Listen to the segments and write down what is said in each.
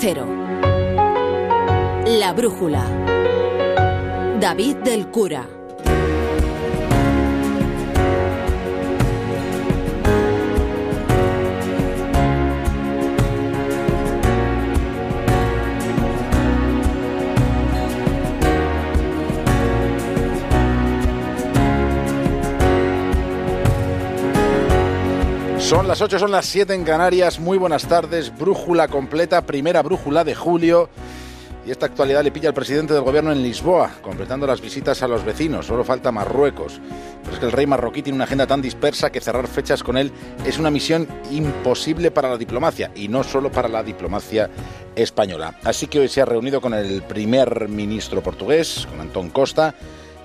Cero. La Brújula. David del Cura. Son las 8, son las 7 en Canarias. Muy buenas tardes. Brújula completa, primera brújula de julio. Y esta actualidad le pilla al presidente del gobierno en Lisboa, completando las visitas a los vecinos. Solo falta Marruecos. Pero es que el rey marroquí tiene una agenda tan dispersa que cerrar fechas con él es una misión imposible para la diplomacia, y no solo para la diplomacia española. Así que hoy se ha reunido con el primer ministro portugués, con Antón Costa,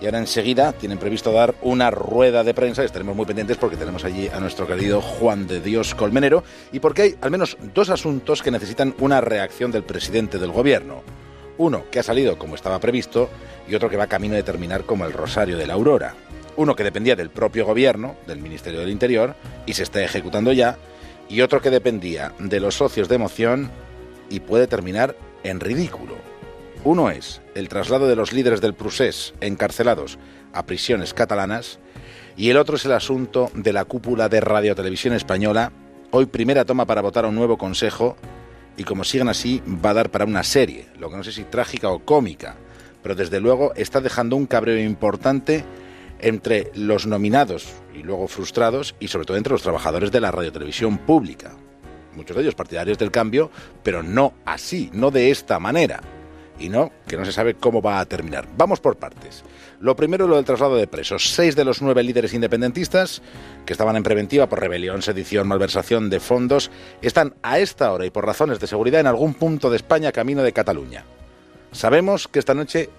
y ahora enseguida tienen previsto dar una rueda de prensa. Estaremos muy pendientes porque tenemos allí a nuestro querido Juan de Dios Colmenero y porque hay al menos dos asuntos que necesitan una reacción del presidente del gobierno. Uno que ha salido como estaba previsto y otro que va camino de terminar como el Rosario de la Aurora. Uno que dependía del propio gobierno, del Ministerio del Interior, y se está ejecutando ya, y otro que dependía de los socios de emoción y puede terminar en ridículo. Uno es el traslado de los líderes del Prusés encarcelados a prisiones catalanas y el otro es el asunto de la cúpula de Radio Televisión Española, hoy primera toma para votar a un nuevo consejo y como sigan así va a dar para una serie, lo que no sé si trágica o cómica, pero desde luego está dejando un cabreo importante entre los nominados y luego frustrados y sobre todo entre los trabajadores de la radiotelevisión pública. Muchos de ellos partidarios del cambio, pero no así, no de esta manera y no, que no se sabe cómo va a terminar. Vamos por partes. Lo primero, lo del traslado de presos. Seis de los nueve líderes independentistas que estaban en preventiva por rebelión, sedición, malversación de fondos, están a esta hora y por razones de seguridad en algún punto de España camino de Cataluña. Sabemos que esta noche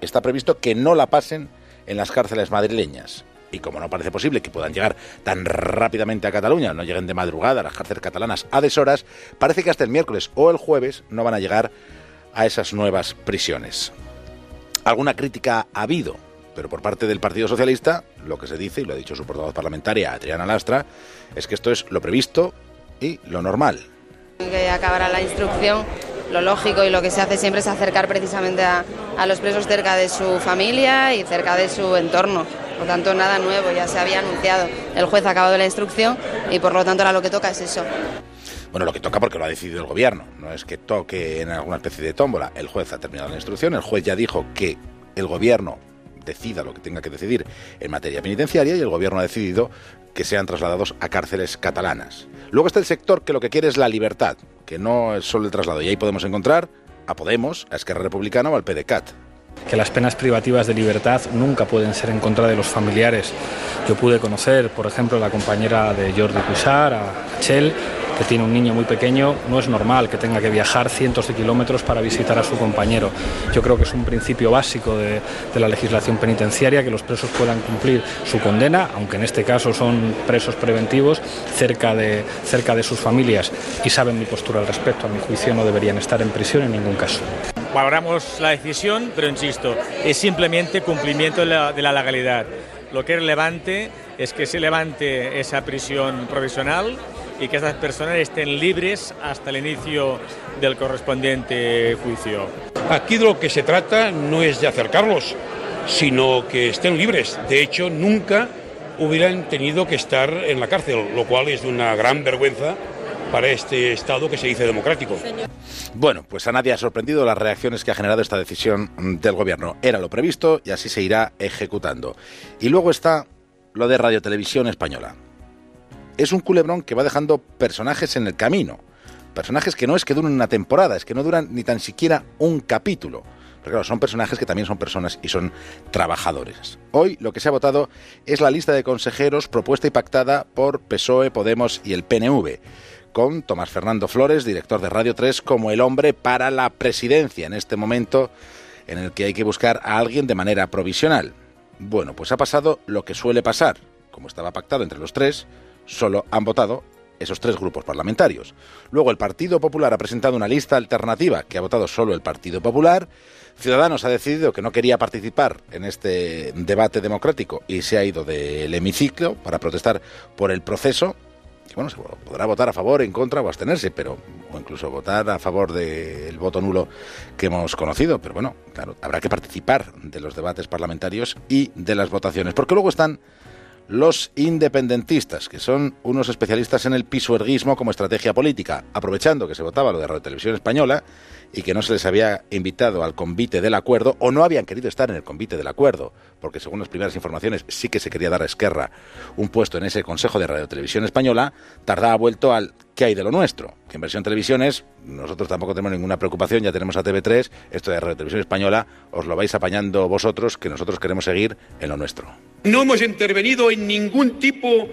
está previsto que no la pasen en las cárceles madrileñas. Y como no parece posible que puedan llegar tan rápidamente a Cataluña, no lleguen de madrugada a las cárceles catalanas a deshoras, parece que hasta el miércoles o el jueves no van a llegar a esas nuevas prisiones. Alguna crítica ha habido, pero por parte del Partido Socialista, lo que se dice, y lo ha dicho su portavoz parlamentaria, Adriana Lastra, es que esto es lo previsto y lo normal. Que acabará la instrucción, lo lógico y lo que se hace siempre es acercar precisamente a, a los presos cerca de su familia y cerca de su entorno. Por lo tanto, nada nuevo, ya se había anunciado. El juez ha acabado la instrucción y por lo tanto ahora lo que toca es eso. Bueno, lo que toca porque lo ha decidido el gobierno, no es que toque en alguna especie de tómbola. El juez ha terminado la instrucción, el juez ya dijo que el gobierno decida lo que tenga que decidir en materia penitenciaria y el gobierno ha decidido que sean trasladados a cárceles catalanas. Luego está el sector que lo que quiere es la libertad, que no es solo el traslado. Y ahí podemos encontrar a Podemos, a Esquerra Republicana o al PDCAT que las penas privativas de libertad nunca pueden ser en contra de los familiares. Yo pude conocer, por ejemplo, a la compañera de Jordi Cuixart, a Chel, que tiene un niño muy pequeño, no es normal que tenga que viajar cientos de kilómetros para visitar a su compañero. Yo creo que es un principio básico de, la legislación penitenciaria que los presos puedan cumplir su condena, aunque en este caso son presos preventivos, cerca de, cerca de sus familias y saben mi postura al respecto. A mi juicio no deberían estar en prisión en ningún caso. Valoramos la decisión, pero insisto, es simplemente cumplimiento de la, de la legalidad. Lo que es relevante es que se levante esa prisión provisional y que estas personas estén libres hasta el inicio del correspondiente juicio. Aquí de lo que se trata no es de acercarlos, sino que estén libres. De hecho, nunca hubieran tenido que estar en la cárcel, lo cual es de una gran vergüenza para este Estado que se dice democrático. Bueno, pues a nadie ha sorprendido las reacciones que ha generado esta decisión del Gobierno. Era lo previsto y así se irá ejecutando. Y luego está lo de Radio Televisión Española es un culebrón que va dejando personajes en el camino. Personajes que no es que duren una temporada, es que no duran ni tan siquiera un capítulo. Pero claro, son personajes que también son personas y son trabajadores. Hoy lo que se ha votado es la lista de consejeros propuesta y pactada por PSOE, Podemos y el PNV, con Tomás Fernando Flores, director de Radio 3, como el hombre para la presidencia en este momento en el que hay que buscar a alguien de manera provisional. Bueno, pues ha pasado lo que suele pasar. Como estaba pactado entre los tres, solo han votado esos tres grupos parlamentarios. Luego el Partido Popular ha presentado una lista alternativa que ha votado solo el Partido Popular. Ciudadanos ha decidido que no quería participar en este debate democrático y se ha ido del hemiciclo para protestar por el proceso bueno, se podrá votar a favor, en contra o abstenerse, pero o incluso votar a favor del voto nulo que hemos conocido. Pero bueno, claro, habrá que participar de los debates parlamentarios y de las votaciones, porque luego están los independentistas, que son unos especialistas en el pisuerguismo como estrategia política, aprovechando que se votaba lo de Radio Televisión Española y que no se les había invitado al convite del acuerdo o no habían querido estar en el convite del acuerdo, porque según las primeras informaciones sí que se quería dar a Esquerra un puesto en ese Consejo de Radio Televisión Española, tardaba vuelto al ¿qué hay de lo nuestro? Que en versión televisiones nosotros tampoco tenemos ninguna preocupación, ya tenemos a TV3, esto de Radio Televisión Española os lo vais apañando vosotros, que nosotros queremos seguir en lo nuestro. No hemos intervenido en ningún tipo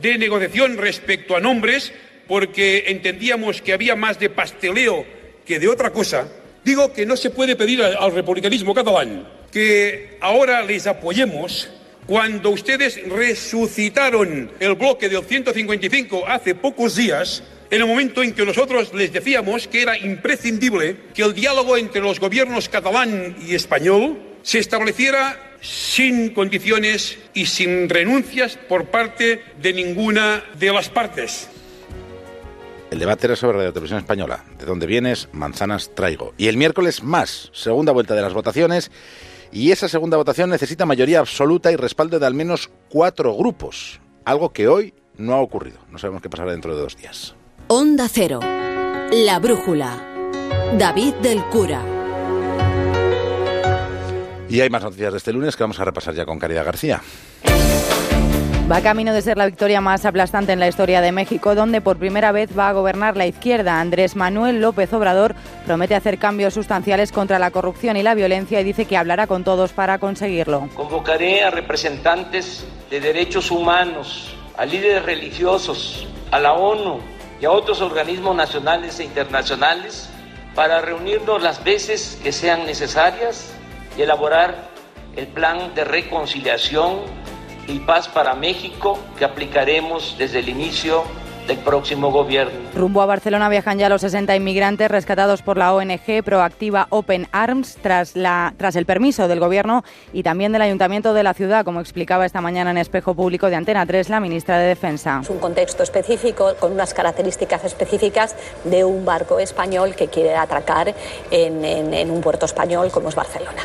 de negociación respecto a nombres porque entendíamos que había más de pasteleo de otra cosa. Digo que no se puede pedir al republicanismo catalán que ahora les apoyemos cuando ustedes resucitaron el bloque del 155 hace pocos días, en el momento en que nosotros les decíamos que era imprescindible que el diálogo entre los gobiernos catalán y español se estableciera sin condiciones y sin renuncias por parte de ninguna de las partes. El debate era sobre Radio Televisión Española. ¿De dónde vienes? Manzanas traigo. Y el miércoles más, segunda vuelta de las votaciones. Y esa segunda votación necesita mayoría absoluta y respaldo de al menos cuatro grupos. Algo que hoy no ha ocurrido. No sabemos qué pasará dentro de dos días. Onda Cero. La Brújula. David del Cura. Y hay más noticias de este lunes que vamos a repasar ya con Caridad García. Va camino de ser la victoria más aplastante en la historia de México, donde por primera vez va a gobernar la izquierda. Andrés Manuel López Obrador promete hacer cambios sustanciales contra la corrupción y la violencia y dice que hablará con todos para conseguirlo. Convocaré a representantes de derechos humanos, a líderes religiosos, a la ONU y a otros organismos nacionales e internacionales para reunirnos las veces que sean necesarias y elaborar el plan de reconciliación y paz para México que aplicaremos desde el inicio del próximo gobierno. Rumbo a Barcelona viajan ya los 60 inmigrantes rescatados por la ONG proactiva Open Arms tras, la, tras el permiso del gobierno y también del ayuntamiento de la ciudad, como explicaba esta mañana en Espejo Público de Antena 3 la ministra de Defensa. Es un contexto específico con unas características específicas de un barco español que quiere atracar en, en, en un puerto español como es Barcelona.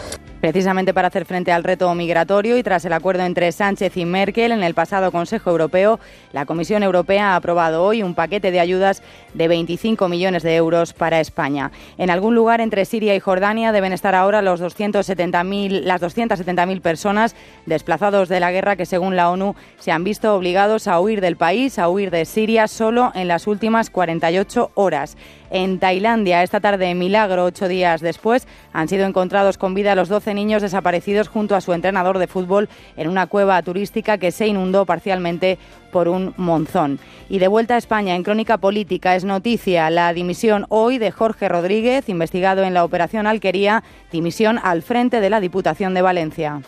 Precisamente para hacer frente al reto migratorio y tras el acuerdo entre Sánchez y Merkel en el pasado Consejo Europeo, la Comisión Europea ha aprobado hoy un paquete de ayudas de 25 millones de euros para España. En algún lugar entre Siria y Jordania deben estar ahora los 270.000, las 270.000 personas desplazados de la guerra que, según la ONU, se han visto obligados a huir del país, a huir de Siria solo en las últimas 48 horas en Tailandia. Esta tarde, milagro, ocho días después, han sido encontrados con vida los 12 niños desaparecidos junto a su entrenador de fútbol en una cueva turística que se inundó parcialmente por un monzón. Y de vuelta a España, en Crónica Política, es noticia la dimisión hoy de Jorge Rodríguez, investigado en la Operación Alquería, dimisión al frente de la Diputación de Valencia.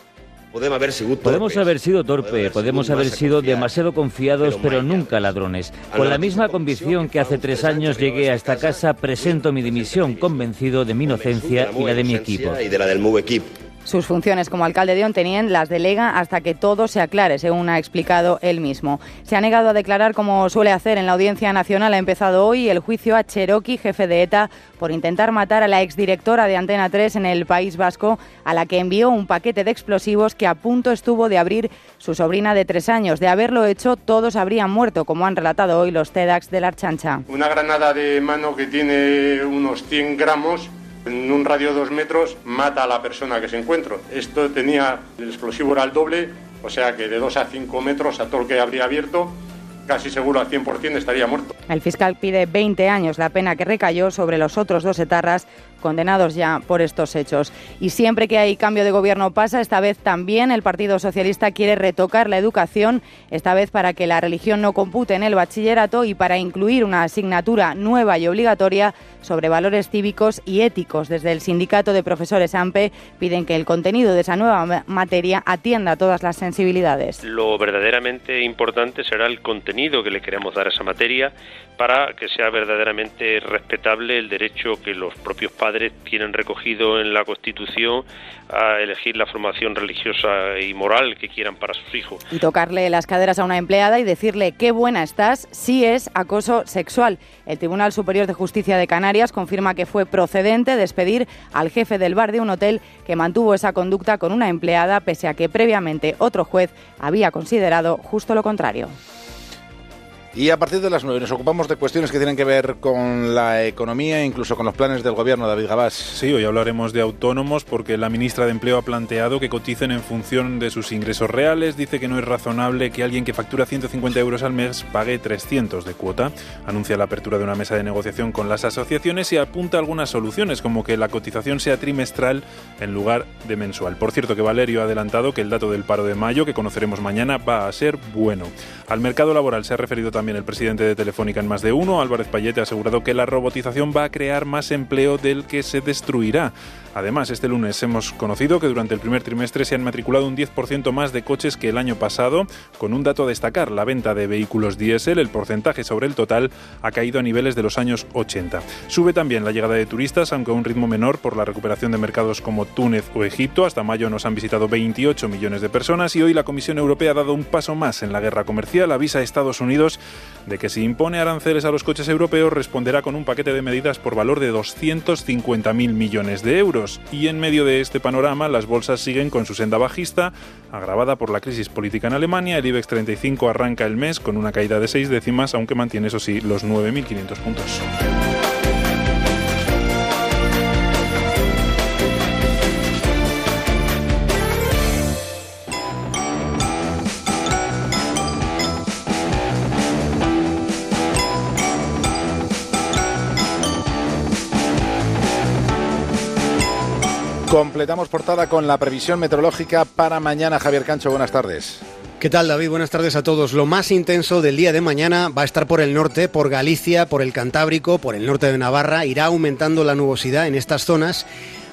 Podemos haber sido torpe, podemos haber sido, torpe, podemos haber sido demasiado confiados, pero nunca ladrones. Con la misma convicción que hace tres años llegué a esta casa, presento mi dimisión convencido de mi inocencia y la de mi equipo. Y de la del equipo. Sus funciones como alcalde de Ontenien las delega hasta que todo se aclare, según ha explicado él mismo. Se ha negado a declarar como suele hacer en la Audiencia Nacional. Ha empezado hoy el juicio a Cherokee, jefe de ETA, por intentar matar a la exdirectora de Antena 3 en el País Vasco, a la que envió un paquete de explosivos que a punto estuvo de abrir su sobrina de tres años. De haberlo hecho, todos habrían muerto, como han relatado hoy los TEDx de la Archancha. Una granada de mano que tiene unos 100 gramos en un radio de dos metros mata a la persona que se encuentra. Esto tenía, el explosivo era el doble, o sea que de dos a cinco metros a todo el que habría abierto, casi seguro al 100% estaría muerto. El fiscal pide 20 años la pena que recayó sobre los otros dos etarras condenados ya por estos hechos. Y siempre que hay cambio de gobierno pasa, esta vez también el Partido Socialista quiere retocar la educación, esta vez para que la religión no compute en el bachillerato y para incluir una asignatura nueva y obligatoria sobre valores cívicos y éticos. Desde el Sindicato de Profesores AMPE piden que el contenido de esa nueva materia atienda todas las sensibilidades. Lo verdaderamente importante será el contenido que le queremos dar a esa materia para que sea verdaderamente respetable el derecho que los propios padres tienen recogido en la Constitución a elegir la formación religiosa y moral que quieran para sus hijos. Y tocarle las caderas a una empleada y decirle qué buena estás si es acoso sexual. El Tribunal Superior de Justicia de Canarias confirma que fue procedente despedir al jefe del bar de un hotel que mantuvo esa conducta con una empleada pese a que previamente otro juez había considerado justo lo contrario. Y a partir de las nueve nos ocupamos de cuestiones que tienen que ver con la economía incluso con los planes del gobierno, David Gabás. Sí, hoy hablaremos de autónomos porque la ministra de Empleo ha planteado que coticen en función de sus ingresos reales. Dice que no es razonable que alguien que factura 150 euros al mes pague 300 de cuota. Anuncia la apertura de una mesa de negociación con las asociaciones y apunta algunas soluciones, como que la cotización sea trimestral en lugar de mensual. Por cierto, que Valerio ha adelantado que el dato del paro de mayo, que conoceremos mañana, va a ser bueno. Al mercado laboral se ha referido también el presidente de Telefónica en más de uno, Álvarez Payete, ha asegurado que la robotización va a crear más empleo del que se destruirá. Además, este lunes hemos conocido que durante el primer trimestre se han matriculado un 10% más de coches que el año pasado, con un dato a destacar, la venta de vehículos diésel, el porcentaje sobre el total ha caído a niveles de los años 80. Sube también la llegada de turistas, aunque a un ritmo menor por la recuperación de mercados como Túnez o Egipto. Hasta mayo nos han visitado 28 millones de personas y hoy la Comisión Europea ha dado un paso más en la guerra comercial. Avisa a Estados Unidos de que si impone aranceles a los coches europeos responderá con un paquete de medidas por valor de 250.000 millones de euros. Y en medio de este panorama, las bolsas siguen con su senda bajista, agravada por la crisis política en Alemania. El IBEX 35 arranca el mes con una caída de seis décimas, aunque mantiene, eso sí, los 9.500 puntos. Completamos portada con la previsión meteorológica para mañana. Javier Cancho, buenas tardes. ¿Qué tal David? Buenas tardes a todos. Lo más intenso del día de mañana va a estar por el norte, por Galicia, por el Cantábrico, por el norte de Navarra. Irá aumentando la nubosidad en estas zonas.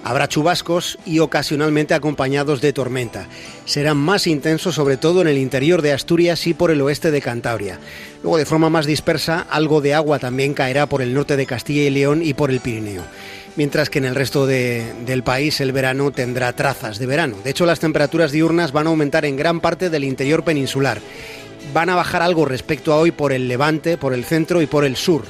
Habrá chubascos y ocasionalmente acompañados de tormenta. Serán más intensos sobre todo en el interior de Asturias y por el oeste de Cantabria. Luego de forma más dispersa, algo de agua también caerá por el norte de Castilla y León y por el Pirineo mientras que en el resto del país el verano tendrá trazas de verano. De hecho, las temperaturas diurnas van a aumentar en gran parte del interior peninsular. Van a bajar algo respecto a hoy por el levante, por el centro y por el sur.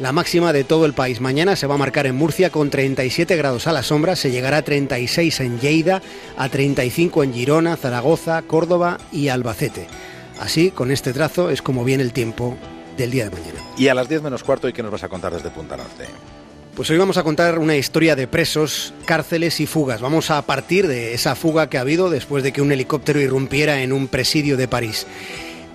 La máxima de todo el país mañana se va a marcar en Murcia con 37 grados a la sombra, se llegará a 36 en Lleida, a 35 en Girona, Zaragoza, Córdoba y Albacete. Así, con este trazo, es como viene el tiempo del día de mañana. Y a las 10 menos cuarto, ¿y qué nos vas a contar desde Punta Norte? Pues hoy vamos a contar una historia de presos, cárceles y fugas. Vamos a partir de esa fuga que ha habido después de que un helicóptero irrumpiera en un presidio de París.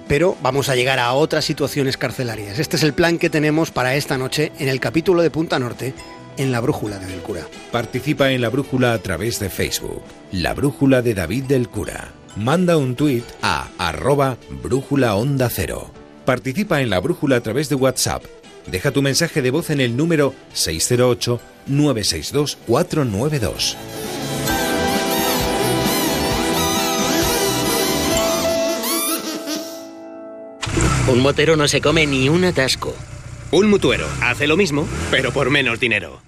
Pero vamos a llegar a otras situaciones carcelarias. Este es el plan que tenemos para esta noche en el capítulo de Punta Norte en la Brújula de Del Cura. Participa en la Brújula a través de Facebook. La Brújula de David del Cura. Manda un tuit a arroba brújula onda cero. Participa en la Brújula a través de WhatsApp Deja tu mensaje de voz en el número 608-962-492. Un motero no se come ni un atasco. Un mutuero hace lo mismo, pero por menos dinero.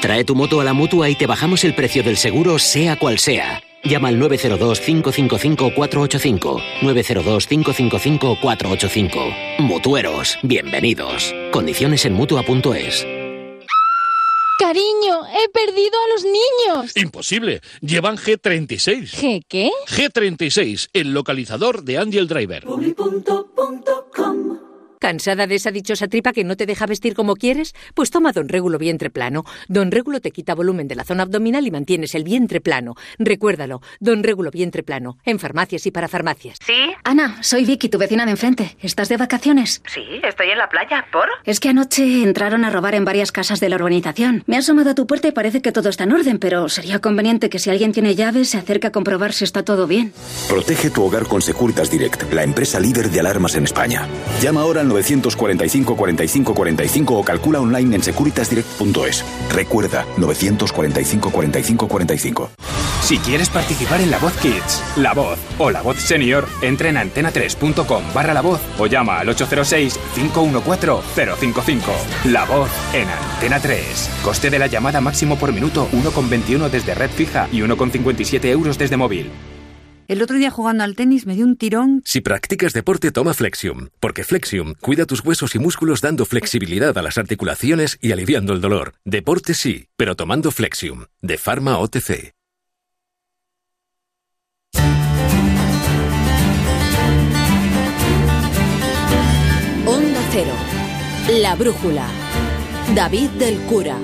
Trae tu moto a la mutua y te bajamos el precio del seguro, sea cual sea. Llama al 902-555-485. 902-555-485. Mutueros, bienvenidos. Condiciones en mutua.es. Cariño, he perdido a los niños. Imposible. Llevan G36. ¿G qué? G36, el localizador de Andy el Driver. ¿Cansada de esa dichosa tripa que no te deja vestir como quieres? Pues toma Don Régulo Vientre Plano. Don Régulo te quita volumen de la zona abdominal y mantienes el vientre plano. Recuérdalo, Don Régulo Vientre Plano, en farmacias y para farmacias. ¿Sí? Ana, soy Vicky, tu vecina de enfrente. ¿Estás de vacaciones? Sí, estoy en la playa. ¿Por? Es que anoche entraron a robar en varias casas de la urbanización. Me he asomado a tu puerta y parece que todo está en orden, pero sería conveniente que si alguien tiene llaves se acerque a comprobar si está todo bien. Protege tu hogar con Securitas Direct, la empresa líder de alarmas en España. Llama ahora al 945 45 45 o calcula online en securitasdirect.es. Recuerda 945 45 45. Si quieres participar en La Voz Kids, La Voz o La Voz Senior, entra en antena3.com barra La Voz o llama al 806-514-055. La Voz en Antena 3. Coste de la llamada máximo por minuto 1,21 desde red fija y 1,57 euros desde móvil. El otro día jugando al tenis me dio un tirón. Si practicas deporte, toma Flexium, porque Flexium cuida tus huesos y músculos dando flexibilidad a las articulaciones y aliviando el dolor. Deporte sí, pero tomando Flexium, de Pharma OTC. Onda Cero. La brújula. David del Cura.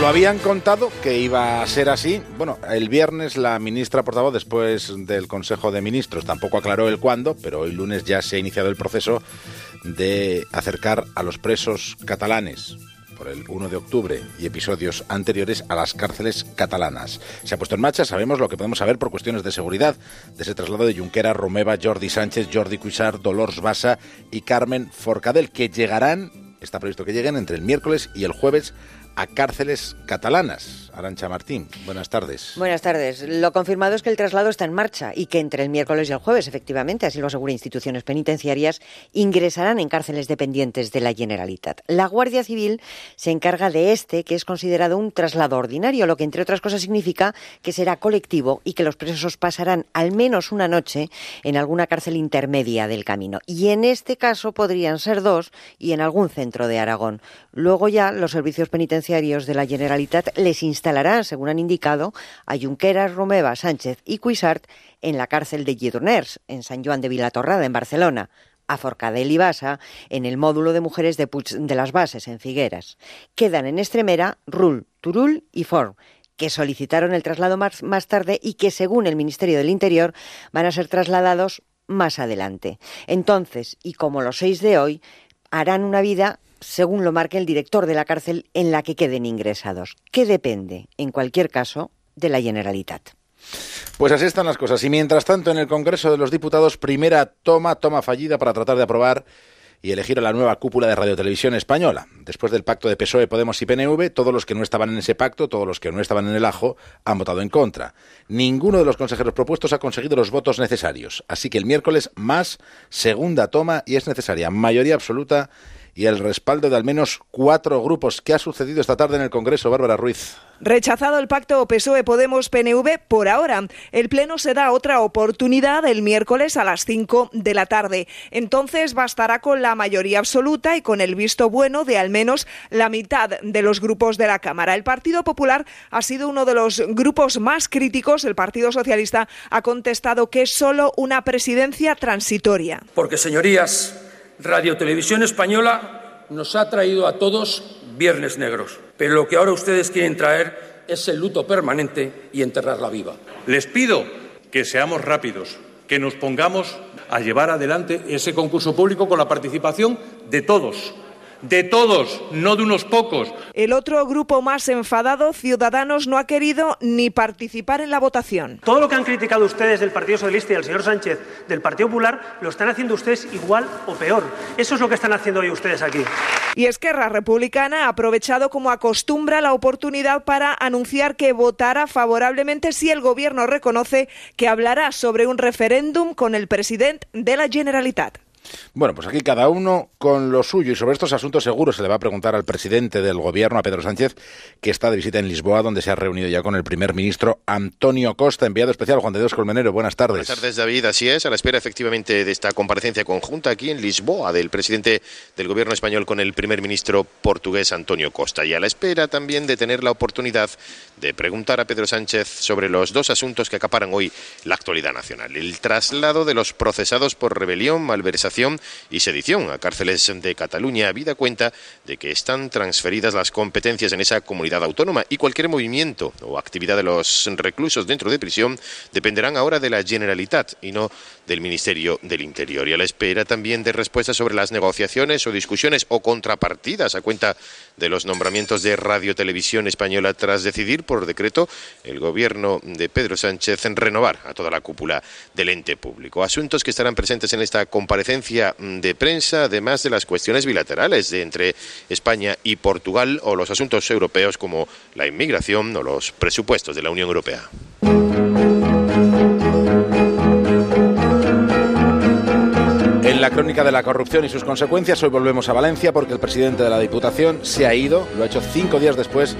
Lo habían contado que iba a ser así. Bueno, el viernes la ministra portavoz, después del Consejo de Ministros, tampoco aclaró el cuándo, pero hoy lunes ya se ha iniciado el proceso de acercar a los presos catalanes por el 1 de octubre y episodios anteriores a las cárceles catalanas. Se ha puesto en marcha, sabemos lo que podemos saber por cuestiones de seguridad, de ese traslado de Junquera, Romeva, Jordi Sánchez, Jordi Cuixart, Dolors Bassa y Carmen Forcadell, que llegarán, está previsto que lleguen entre el miércoles y el jueves a cárceles catalanas. Arancha Martín, buenas tardes. Buenas tardes. Lo confirmado es que el traslado está en marcha y que entre el miércoles y el jueves, efectivamente, así lo asegura instituciones penitenciarias, ingresarán en cárceles dependientes de la Generalitat. La Guardia Civil se encarga de este, que es considerado un traslado ordinario, lo que entre otras cosas significa que será colectivo y que los presos pasarán al menos una noche en alguna cárcel intermedia del camino. Y en este caso podrían ser dos y en algún centro de Aragón. Luego ya los servicios penitenciarios de la Generalitat les instalarán, según han indicado, a Junqueras, Romeva, Sánchez y Cuisart en la cárcel de Lledoners, en San Joan de Vilatorrada, en Barcelona a Forcadell y Basa en el módulo de mujeres de Puig de las Bases, en Figueras. Quedan en Estremera Rull, Turul y Forn, que solicitaron el traslado más, más tarde y que, según el Ministerio del Interior, van a ser trasladados más adelante. Entonces, y como los seis de hoy, harán una vida según lo marque el director de la cárcel en la que queden ingresados, que depende, en cualquier caso, de la Generalitat. Pues así están las cosas. Y mientras tanto, en el Congreso de los Diputados, primera toma, toma fallida para tratar de aprobar y elegir a la nueva cúpula de Radiotelevisión Española. Después del pacto de PSOE, Podemos y PNV, todos los que no estaban en ese pacto, todos los que no estaban en el ajo, han votado en contra. Ninguno de los consejeros propuestos ha conseguido los votos necesarios. Así que el miércoles más segunda toma y es necesaria mayoría absoluta y el respaldo de al menos cuatro grupos. ¿Qué ha sucedido esta tarde en el Congreso, Bárbara Ruiz? Rechazado el pacto PSOE-Podemos-PNV por ahora. El Pleno se da otra oportunidad el miércoles a las 5 de la tarde. Entonces bastará con la mayoría absoluta y con el visto bueno de al menos la mitad de los grupos de la Cámara. El Partido Popular ha sido uno de los grupos más críticos. El Partido Socialista ha contestado que es solo una presidencia transitoria. Porque, señorías, Radio Televisión Española nos ha traído a todos viernes negros, pero lo que ahora ustedes quieren traer es el luto permanente y enterrarla viva. Les pido que seamos rápidos, que nos pongamos a llevar adelante ese concurso público con la participación de todos, de todos, no de unos pocos. El otro grupo más enfadado, Ciudadanos, no ha querido ni participar en la votación. Todo lo que han criticado ustedes del Partido Socialista y del señor Sánchez del Partido Popular lo están haciendo ustedes igual o peor. Eso es lo que están haciendo hoy ustedes aquí. Y Esquerra Republicana ha aprovechado como acostumbra la oportunidad para anunciar que votará favorablemente si el gobierno reconoce que hablará sobre un referéndum con el presidente de la Generalitat. Bueno, pues aquí cada uno con lo suyo y sobre estos asuntos seguro se le va a preguntar al presidente del gobierno, a Pedro Sánchez, que está de visita en Lisboa, donde se ha reunido ya con el primer ministro Antonio Costa, enviado especial Juan de Dios Colmenero. Buenas tardes. Buenas tardes, David. Así es, a la espera efectivamente de esta comparecencia conjunta aquí en Lisboa del presidente del gobierno español con el primer ministro portugués Antonio Costa y a la espera también de tener la oportunidad de preguntar a Pedro Sánchez sobre los dos asuntos que acaparan hoy la actualidad nacional. El traslado de los procesados por rebelión, malversación y sedición a cárceles de Cataluña, habida cuenta de que están transferidas las competencias en esa comunidad autónoma y cualquier movimiento o actividad de los reclusos dentro de prisión dependerán ahora de la Generalitat y no del Ministerio del Interior. Y a la espera también de respuestas sobre las negociaciones o discusiones o contrapartidas a cuenta de los nombramientos de Radio Televisión Española tras decidir por decreto el gobierno de Pedro Sánchez en renovar a toda la cúpula del ente público. Asuntos que estarán presentes en esta comparecencia de prensa, además de las cuestiones bilaterales de entre España y Portugal o los asuntos europeos como la inmigración o los presupuestos de la Unión Europea. La crónica de la corrupción y sus consecuencias, hoy volvemos a Valencia porque el presidente de la Diputación se ha ido, lo ha hecho cinco días después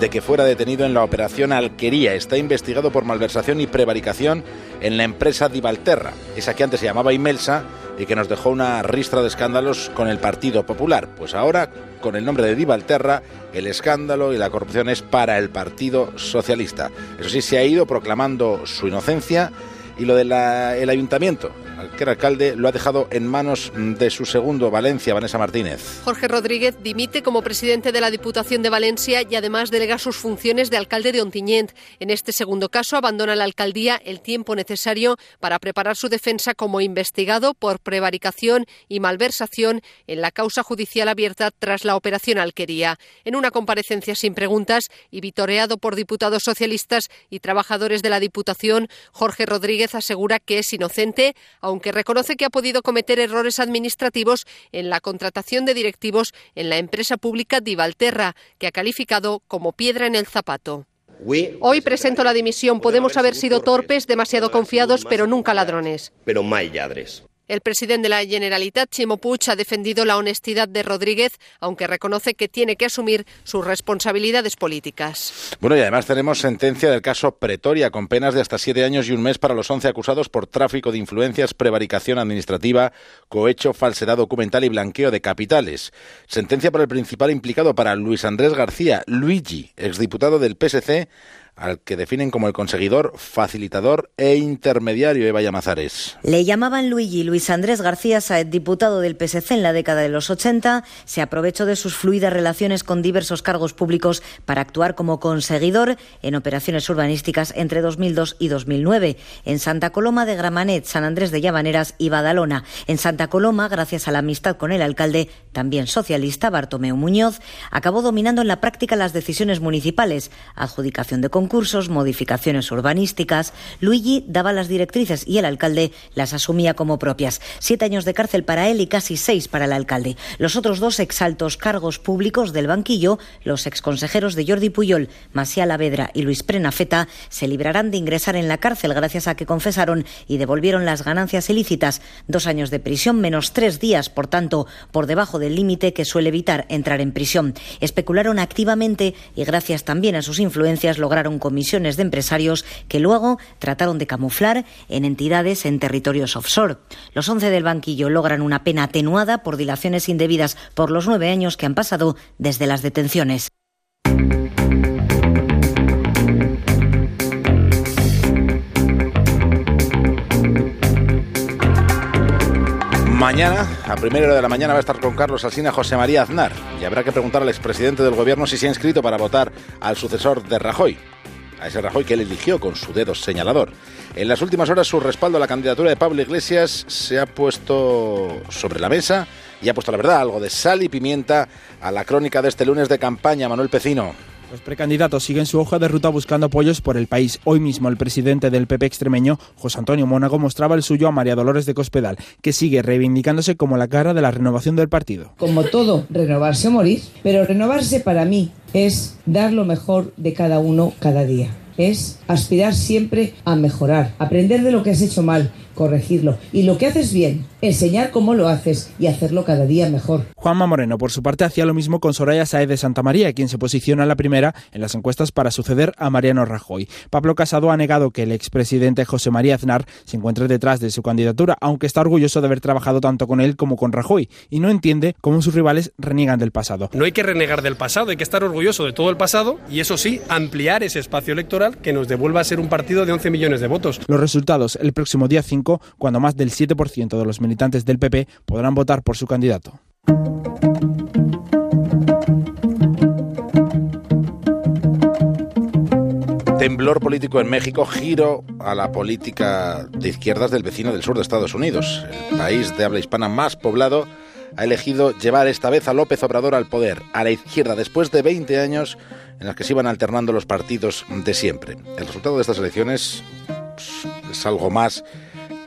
de que fuera detenido en la operación Alquería. Está investigado por malversación y prevaricación en la empresa Divalterra, esa que antes se llamaba Imelsa y que nos dejó una ristra de escándalos con el Partido Popular. Pues ahora, con el nombre de Divalterra, el escándalo y la corrupción es para el Partido Socialista. Eso sí, se ha ido proclamando su inocencia y lo del ayuntamiento, era alcalde, lo ha dejado en manos de su segundo, Valencia, Vanessa Martínez. Jorge Rodríguez dimite como presidente de la Diputación de Valencia y además delega sus funciones de alcalde de Ontinyent. En este segundo caso, abandona la alcaldía el tiempo necesario para preparar su defensa como investigado por prevaricación y malversación en la causa judicial abierta tras la operación Alquería. En una comparecencia sin preguntas y vitoreado por diputados socialistas y trabajadores de la Diputación, Jorge Rodríguez asegura que es inocente, aunque reconoce que ha podido cometer errores administrativos en la contratación de directivos en la empresa pública Divalterra, que ha calificado como piedra en el zapato. Hoy presento la dimisión. Podemos haber sido torpes, demasiado confiados, pero nunca ladrones. Pero mai lladres. El presidente de la Generalitat, Chimo Puig, ha defendido la honestidad de Rodríguez, aunque reconoce que tiene que asumir sus responsabilidades políticas. Bueno, y además tenemos sentencia del caso Pretoria, con penas de hasta siete años y un mes para los once acusados por tráfico de influencias, prevaricación administrativa, cohecho, falsedad documental y blanqueo de capitales. Sentencia para el principal implicado para Luis Andrés García, Luigi, exdiputado del PSC, al que definen como el conseguidor, facilitador e intermediario Eva Llamazares. Le llamaban Luigi Luis Andrés García Saez, diputado del PSC en la década de los 80, se aprovechó de sus fluidas relaciones con diversos cargos públicos para actuar como conseguidor en operaciones urbanísticas entre 2002 y 2009, en Santa Coloma de Gramanet, San Andrés de Llavaneras y Badalona. En Santa Coloma, gracias a la amistad con el alcalde, también socialista, Bartomeu Muñoz, acabó dominando en la práctica las decisiones municipales, adjudicación de concursos, modificaciones urbanísticas. Luigi daba las directrices y el alcalde las asumía como propias. Siete años de cárcel para él y casi seis para el alcalde. Los otros dos exaltos cargos públicos del banquillo, los exconsejeros de Jordi Puyol, Masia Lavedra y Luis Prenafeta, se librarán de ingresar en la cárcel gracias a que confesaron y devolvieron las ganancias ilícitas. Dos años de prisión menos tres días, por tanto, por debajo del límite que suele evitar entrar en prisión. Especularon activamente y gracias también a sus influencias lograron comisiones de empresarios que luego trataron de camuflar en entidades en territorios offshore. Los 11 del banquillo logran una pena atenuada por dilaciones indebidas por los nueve años que han pasado desde las detenciones. Mañana, a primera hora de la mañana, va a estar con Carlos Alsina José María Aznar y habrá que preguntar al expresidente del gobierno si se ha inscrito para votar al sucesor de Rajoy a ese Rajoy que él eligió con su dedo señalador. En las últimas horas su respaldo a la candidatura de Pablo Iglesias se ha puesto sobre la mesa y ha puesto la verdad algo de sal y pimienta a la crónica de este lunes de campaña, Manuel Pecino. Los precandidatos siguen su hoja de ruta buscando apoyos por el país. Hoy mismo el presidente del PP extremeño, José Antonio Mónago, mostraba el suyo a María Dolores de Cospedal, que sigue reivindicándose como la cara de la renovación del partido. Como todo, renovarse o morir, pero renovarse para mí es dar lo mejor de cada uno cada día. Es aspirar siempre a mejorar, aprender de lo que has hecho mal corregirlo. Y lo que haces bien, enseñar cómo lo haces y hacerlo cada día mejor. Juanma Moreno, por su parte, hacía lo mismo con Soraya Saez de Santa María, quien se posiciona en la primera en las encuestas para suceder a Mariano Rajoy. Pablo Casado ha negado que el expresidente José María Aznar se encuentre detrás de su candidatura, aunque está orgulloso de haber trabajado tanto con él como con Rajoy, y no entiende cómo sus rivales reniegan del pasado. No hay que renegar del pasado, hay que estar orgulloso de todo el pasado y, eso sí, ampliar ese espacio electoral que nos devuelva a ser un partido de 11 millones de votos. Los resultados el próximo día 5 cuando más del 7% de los militantes del PP podrán votar por su candidato. Temblor político en México, giro a la política de izquierdas del vecino del sur de Estados Unidos. El país de habla hispana más poblado ha elegido llevar esta vez a López Obrador al poder, a la izquierda, después de 20 años en los que se iban alternando los partidos de siempre. El resultado de estas elecciones pues, es algo más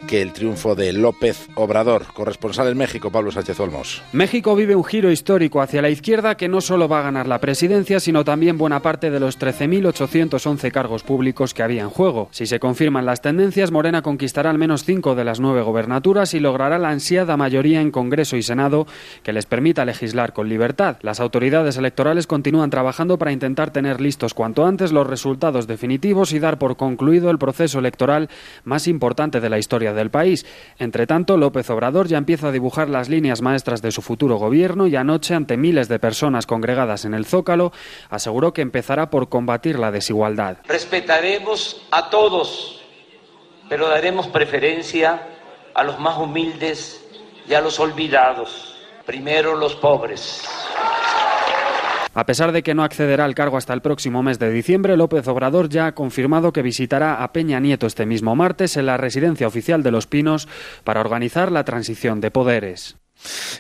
que el triunfo de López Obrador. Corresponsal en México, Pablo Sánchez Olmos. México vive un giro histórico hacia la izquierda que no solo va a ganar la presidencia, sino también buena parte de los 13.811 cargos públicos que había en juego. Si se confirman las tendencias, Morena conquistará al menos cinco de las nueve gobernaturas y logrará la ansiada mayoría en Congreso y Senado que les permita legislar con libertad. Las autoridades electorales continúan trabajando para intentar tener listos cuanto antes los resultados definitivos y dar por concluido el proceso electoral más importante de la historia del país. Entre tanto, López Obrador ya empieza a dibujar las líneas maestras de su futuro gobierno y anoche, ante miles de personas congregadas en el Zócalo, aseguró que empezará por combatir la desigualdad. Respetaremos a todos, pero daremos preferencia a los más humildes y a los olvidados. Primero los pobres. A pesar de que no accederá al cargo hasta el próximo mes de diciembre, López Obrador ya ha confirmado que visitará a Peña Nieto este mismo martes en la residencia oficial de Los Pinos para organizar la transición de poderes.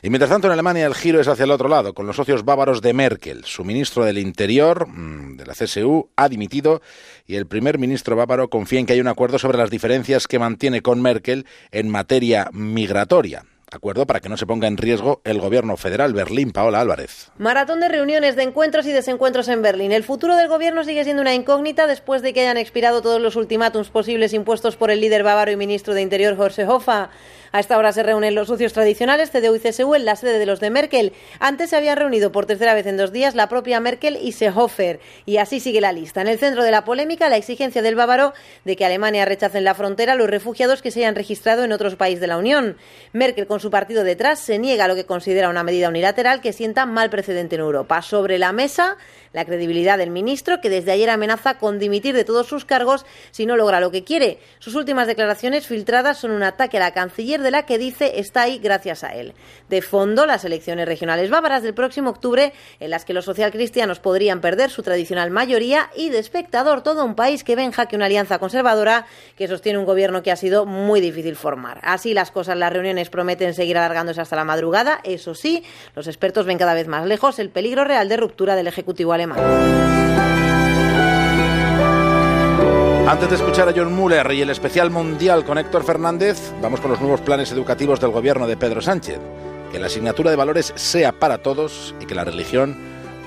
Y mientras tanto en Alemania el giro es hacia el otro lado, con los socios bávaros de Merkel. Su ministro del Interior, mm, de la CSU, ha dimitido y el primer ministro bávaro confía en que hay un acuerdo sobre las diferencias que mantiene con Merkel en materia migratoria. Acuerdo para que no se ponga en riesgo el gobierno federal. Berlín, Paola Álvarez. Maratón de reuniones, de encuentros y desencuentros en Berlín. El futuro del gobierno sigue siendo una incógnita después de que hayan expirado todos los ultimátums posibles impuestos por el líder bávaro y ministro de Interior, Horst Hofer. A esta hora se reúnen los socios tradicionales, CDU y CSU, en la sede de los de Merkel. Antes se habían reunido por tercera vez en dos días la propia Merkel y Seehofer. Y así sigue la lista. En el centro de la polémica, la exigencia del bávaro de que Alemania rechace en la frontera los refugiados que se hayan registrado en otros países de la Unión. Merkel, con su partido detrás, se niega a lo que considera una medida unilateral que sienta mal precedente en Europa. Sobre la mesa, la credibilidad del ministro, que desde ayer amenaza con dimitir de todos sus cargos si no logra lo que quiere. Sus últimas declaraciones filtradas son un ataque a la canciller de la que dice está ahí gracias a él. De fondo, las elecciones regionales bávaras del próximo octubre, en las que los socialcristianos podrían perder su tradicional mayoría, y de espectador todo un país que ve en jaque una alianza conservadora que sostiene un gobierno que ha sido muy difícil formar. Así las cosas, las reuniones prometen seguir alargándose hasta la madrugada. Eso sí, los expertos ven cada vez más lejos el peligro real de ruptura del Ejecutivo antes de escuchar a John Muller y el especial mundial con Héctor Fernández, vamos con los nuevos planes educativos del gobierno de Pedro Sánchez. Que la asignatura de valores sea para todos y que la religión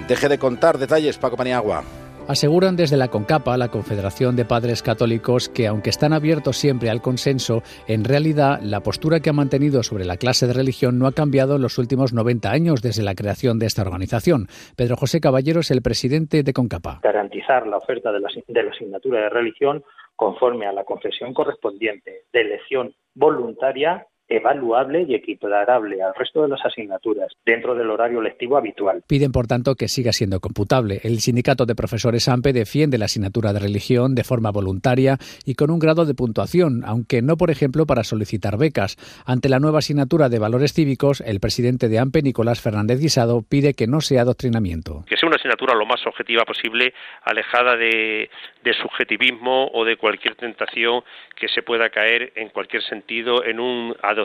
deje de contar detalles, Paco Paniagua. Aseguran desde la CONCAPA, la Confederación de Padres Católicos, que aunque están abiertos siempre al consenso, en realidad la postura que ha mantenido sobre la clase de religión no ha cambiado en los últimos 90 años desde la creación de esta organización. Pedro José Caballero es el presidente de CONCAPA. Garantizar la oferta de la, de la asignatura de religión conforme a la confesión correspondiente de elección voluntaria evaluable y equiparable al resto de las asignaturas dentro del horario lectivo habitual. Piden, por tanto, que siga siendo computable. El sindicato de profesores AMPE defiende la asignatura de religión de forma voluntaria y con un grado de puntuación, aunque no, por ejemplo, para solicitar becas. Ante la nueva asignatura de valores cívicos, el presidente de AMPE, Nicolás Fernández Guisado, pide que no sea adoctrinamiento. Que sea una asignatura lo más objetiva posible, alejada de, de subjetivismo o de cualquier tentación que se pueda caer en cualquier sentido en un adoctrinamiento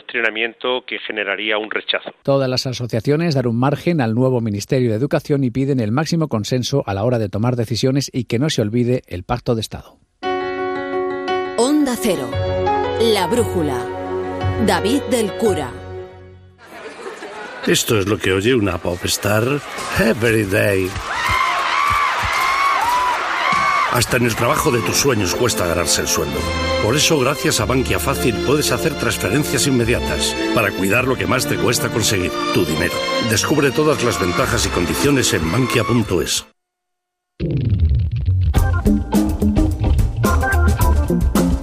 que generaría un rechazo. Todas las asociaciones dan un margen al nuevo Ministerio de Educación y piden el máximo consenso a la hora de tomar decisiones y que no se olvide el pacto de Estado. Onda Cero. La Brújula. David del Cura. Esto es lo que oye una popstar every day. Hasta en el trabajo de tus sueños cuesta ganarse el sueldo. Por eso, gracias a Bankia Fácil, puedes hacer transferencias inmediatas para cuidar lo que más te cuesta conseguir, tu dinero. Descubre todas las ventajas y condiciones en bankia.es.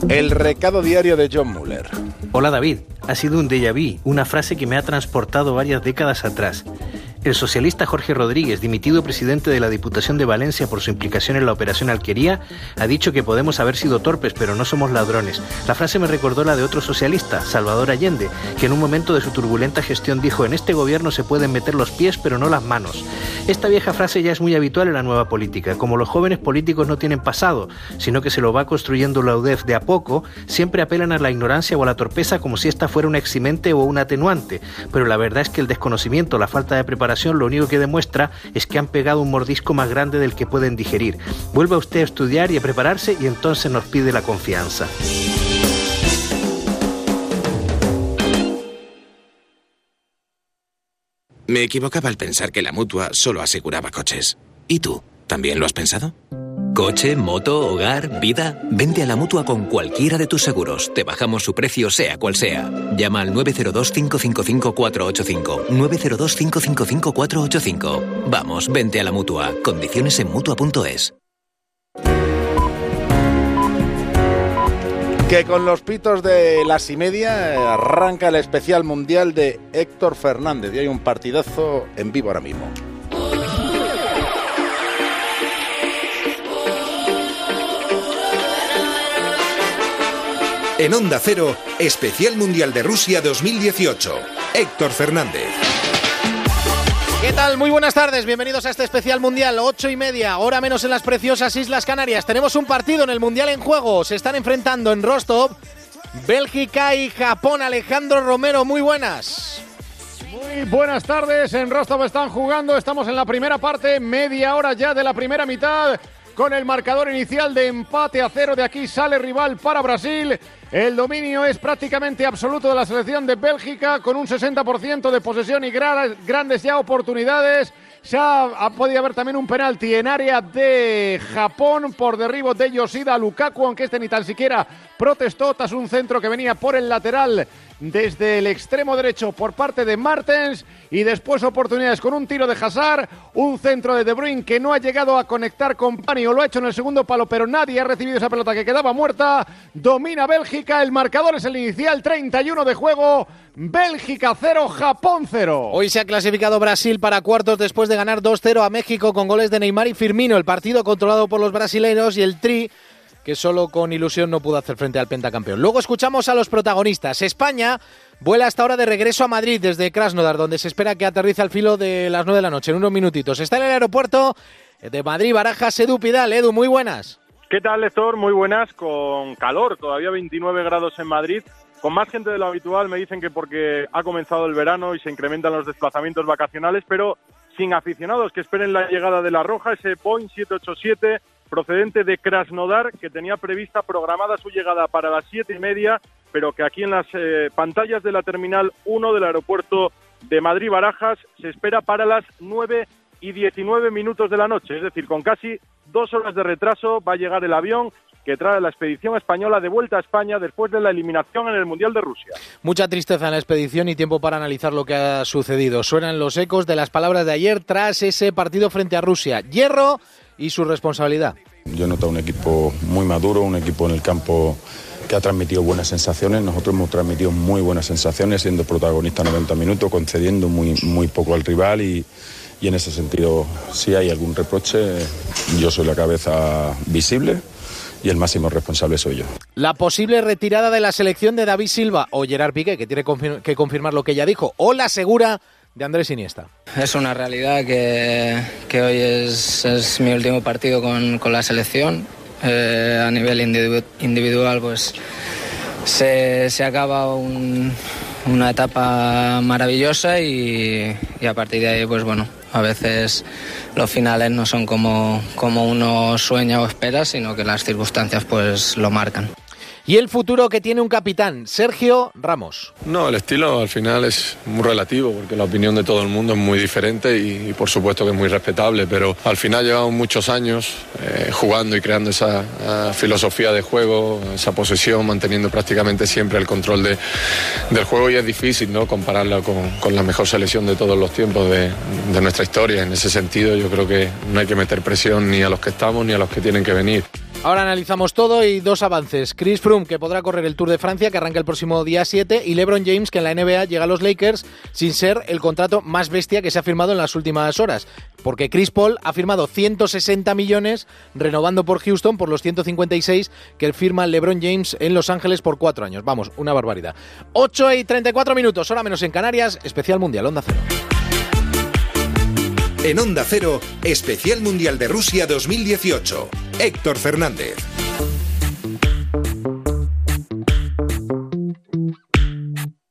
El recado diario de John Muller. Hola David, ha sido un déjà vu, una frase que me ha transportado varias décadas atrás. El socialista Jorge Rodríguez, dimitido presidente de la Diputación de Valencia por su implicación en la operación Alquería, ha dicho que podemos haber sido torpes, pero no somos ladrones. La frase me recordó la de otro socialista, Salvador Allende, que en un momento de su turbulenta gestión dijo, en este gobierno se pueden meter los pies, pero no las manos. Esta vieja frase ya es muy habitual en la nueva política. Como los jóvenes políticos no tienen pasado, sino que se lo va construyendo la UDEF de a poco, siempre apelan a la ignorancia o a la torpeza como si esta fuera un eximente o un atenuante. Pero la verdad es que el desconocimiento, la falta de preparación, lo único que demuestra es que han pegado un mordisco más grande del que pueden digerir. Vuelva usted a estudiar y a prepararse y entonces nos pide la confianza. Me equivocaba al pensar que la mutua solo aseguraba coches. ¿Y tú? ¿También lo has pensado? Coche, moto, hogar, vida. Vente a la mutua con cualquiera de tus seguros. Te bajamos su precio, sea cual sea. Llama al 902-555-485. 902-555-485. Vamos, vente a la mutua. Condiciones en mutua.es. Que con los pitos de las y media arranca el especial mundial de Héctor Fernández. Y hay un partidazo en vivo ahora mismo. En Onda Cero, Especial Mundial de Rusia 2018. Héctor Fernández. ¿Qué tal? Muy buenas tardes, bienvenidos a este especial mundial, ocho y media, hora menos en las preciosas Islas Canarias. Tenemos un partido en el mundial en juego, se están enfrentando en Rostov Bélgica y Japón. Alejandro Romero, muy buenas. Muy buenas tardes, en Rostov están jugando, estamos en la primera parte, media hora ya de la primera mitad con el marcador inicial de empate a cero. De aquí sale rival para Brasil. El dominio es prácticamente absoluto de la selección de Bélgica, con un 60% de posesión y grandes ya oportunidades. Ya ha podido haber también un penalti en área de Japón por derribo de Yoshida Lukaku, aunque este ni tan siquiera protestó tras un centro que venía por el lateral desde el extremo derecho por parte de Martens y después oportunidades con un tiro de Hazard, un centro de De Bruyne que no ha llegado a conectar con Pani o lo ha hecho en el segundo palo, pero nadie ha recibido esa pelota que quedaba muerta. Domina Bélgica, el marcador es el inicial, 31 de juego. Bélgica 0, Japón 0. Hoy se ha clasificado Brasil para cuartos después de ganar 2-0 a México con goles de Neymar y Firmino. El partido controlado por los brasileños y el Tri que solo con ilusión no pudo hacer frente al pentacampeón. Luego escuchamos a los protagonistas. España vuela hasta ahora de regreso a Madrid desde Krasnodar, donde se espera que aterrice al filo de las 9 de la noche, en unos minutitos. Está en el aeropuerto de Madrid, Barajas, Edu Pidal. Edu, muy buenas. ¿Qué tal, Lector? Muy buenas, con calor, todavía 29 grados en Madrid. Con más gente de lo habitual, me dicen que porque ha comenzado el verano y se incrementan los desplazamientos vacacionales, pero sin aficionados que esperen la llegada de la Roja, ese Boeing 787 procedente de Krasnodar, que tenía prevista programada su llegada para las siete y media, pero que aquí en las eh, pantallas de la Terminal 1 del aeropuerto de Madrid-Barajas se espera para las nueve y 19 minutos de la noche, es decir, con casi dos horas de retraso va a llegar el avión que trae la expedición española de vuelta a España después de la eliminación en el Mundial de Rusia. Mucha tristeza en la expedición y tiempo para analizar lo que ha sucedido. Suenan los ecos de las palabras de ayer tras ese partido frente a Rusia. Hierro y su responsabilidad. Yo he notado un equipo muy maduro, un equipo en el campo que ha transmitido buenas sensaciones. Nosotros hemos transmitido muy buenas sensaciones, siendo protagonistas 90 minutos, concediendo muy, muy poco al rival y, y en ese sentido, si hay algún reproche, yo soy la cabeza visible y el máximo responsable soy yo. La posible retirada de la selección de David Silva o Gerard Piqué, que tiene que confirmar lo que ella dijo, o la segura de Andrés Iniesta. Es una realidad que, que hoy es, es, mi último partido con, con la selección. Eh, a nivel individual, pues se, se acaba un, una etapa maravillosa y, y, a partir de ahí, pues bueno, a veces los finales no son como, como uno sueña o espera, sino que las circunstancias pues lo marcan y el futuro que tiene un capitán, Sergio Ramos. No, el estilo al final es muy relativo porque la opinión de todo el mundo es muy diferente y, por supuesto que es muy respetable, pero al final llevamos muchos años eh, jugando y creando esa uh, filosofía de juego, esa posesión, manteniendo prácticamente siempre el control de, del juego y es difícil ¿no? compararla con, con, la mejor selección de todos los tiempos de, de nuestra historia. En ese sentido yo creo que no hay que meter presión ni a los que estamos ni a los que tienen que venir. Ahora analizamos todo y dos avances. Chris Froome, que podrá correr el Tour de Francia, que arranca el próximo día 7, y LeBron James, que en la NBA llega a los Lakers sin ser el contrato más bestia que se ha firmado en las últimas horas. Porque Chris Paul ha firmado 160 millones renovando por Houston por los 156 que firma LeBron James en Los Ángeles por cuatro años. Vamos, una barbaridad. 8 y 34 minutos, hora menos en Canarias, especial mundial, Onda Cero. En Onda Cero, Especial Mundial de Rusia 2018. Héctor Fernández.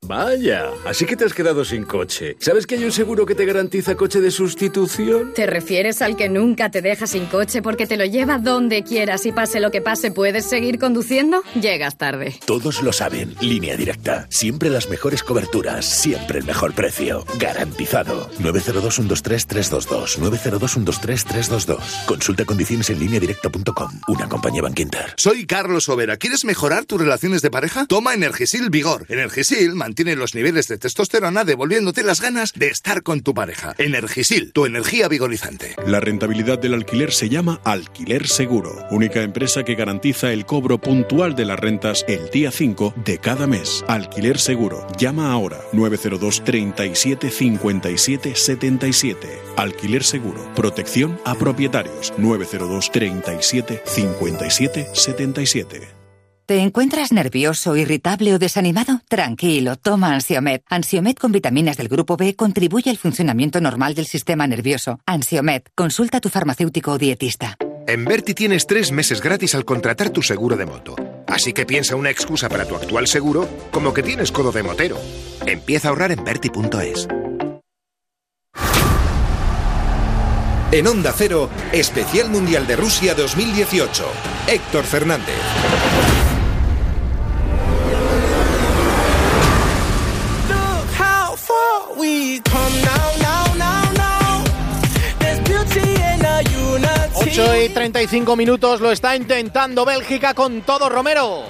Vaya, así que te has quedado sin coche. ¿Sabes que hay un seguro que te garantiza coche de sustitución? ¿Te refieres al que nunca te deja sin coche porque te lo lleva donde quieras y pase lo que pase puedes seguir conduciendo? Llegas tarde. Todos lo saben. Línea directa. Siempre las mejores coberturas. Siempre el mejor precio. Garantizado. 902-123-322. 902-123-322. Consulta condiciones en línea directa.com. Una compañía Banquinter. Soy Carlos Overa. ¿Quieres mejorar tus relaciones de pareja? Toma Energisil Vigor. Energisil mantiene los niveles de testosterona devolviéndote las ganas de estar con tu pareja. Energisil, tu energía vigorizante. La rentabilidad del alquiler se llama Alquiler Seguro, única empresa que garantiza el cobro puntual de las rentas el día 5 de cada mes. Alquiler Seguro. Llama ahora 902 37 57 77. Alquiler Seguro. Protección a propietarios 902 37 57 77. ¿Te encuentras nervioso, irritable o desanimado? Tranquilo, toma Ansiomed. Ansiomed con vitaminas del grupo B contribuye al funcionamiento normal del sistema nervioso. Ansiomed, consulta a tu farmacéutico o dietista. En Berti tienes tres meses gratis al contratar tu seguro de moto. Así que piensa una excusa para tu actual seguro como que tienes codo de motero. Empieza a ahorrar en Berti.es. En Onda Cero, Especial Mundial de Rusia 2018. Héctor Fernández. 8 y 35 minutos lo está intentando Bélgica con todo Romero.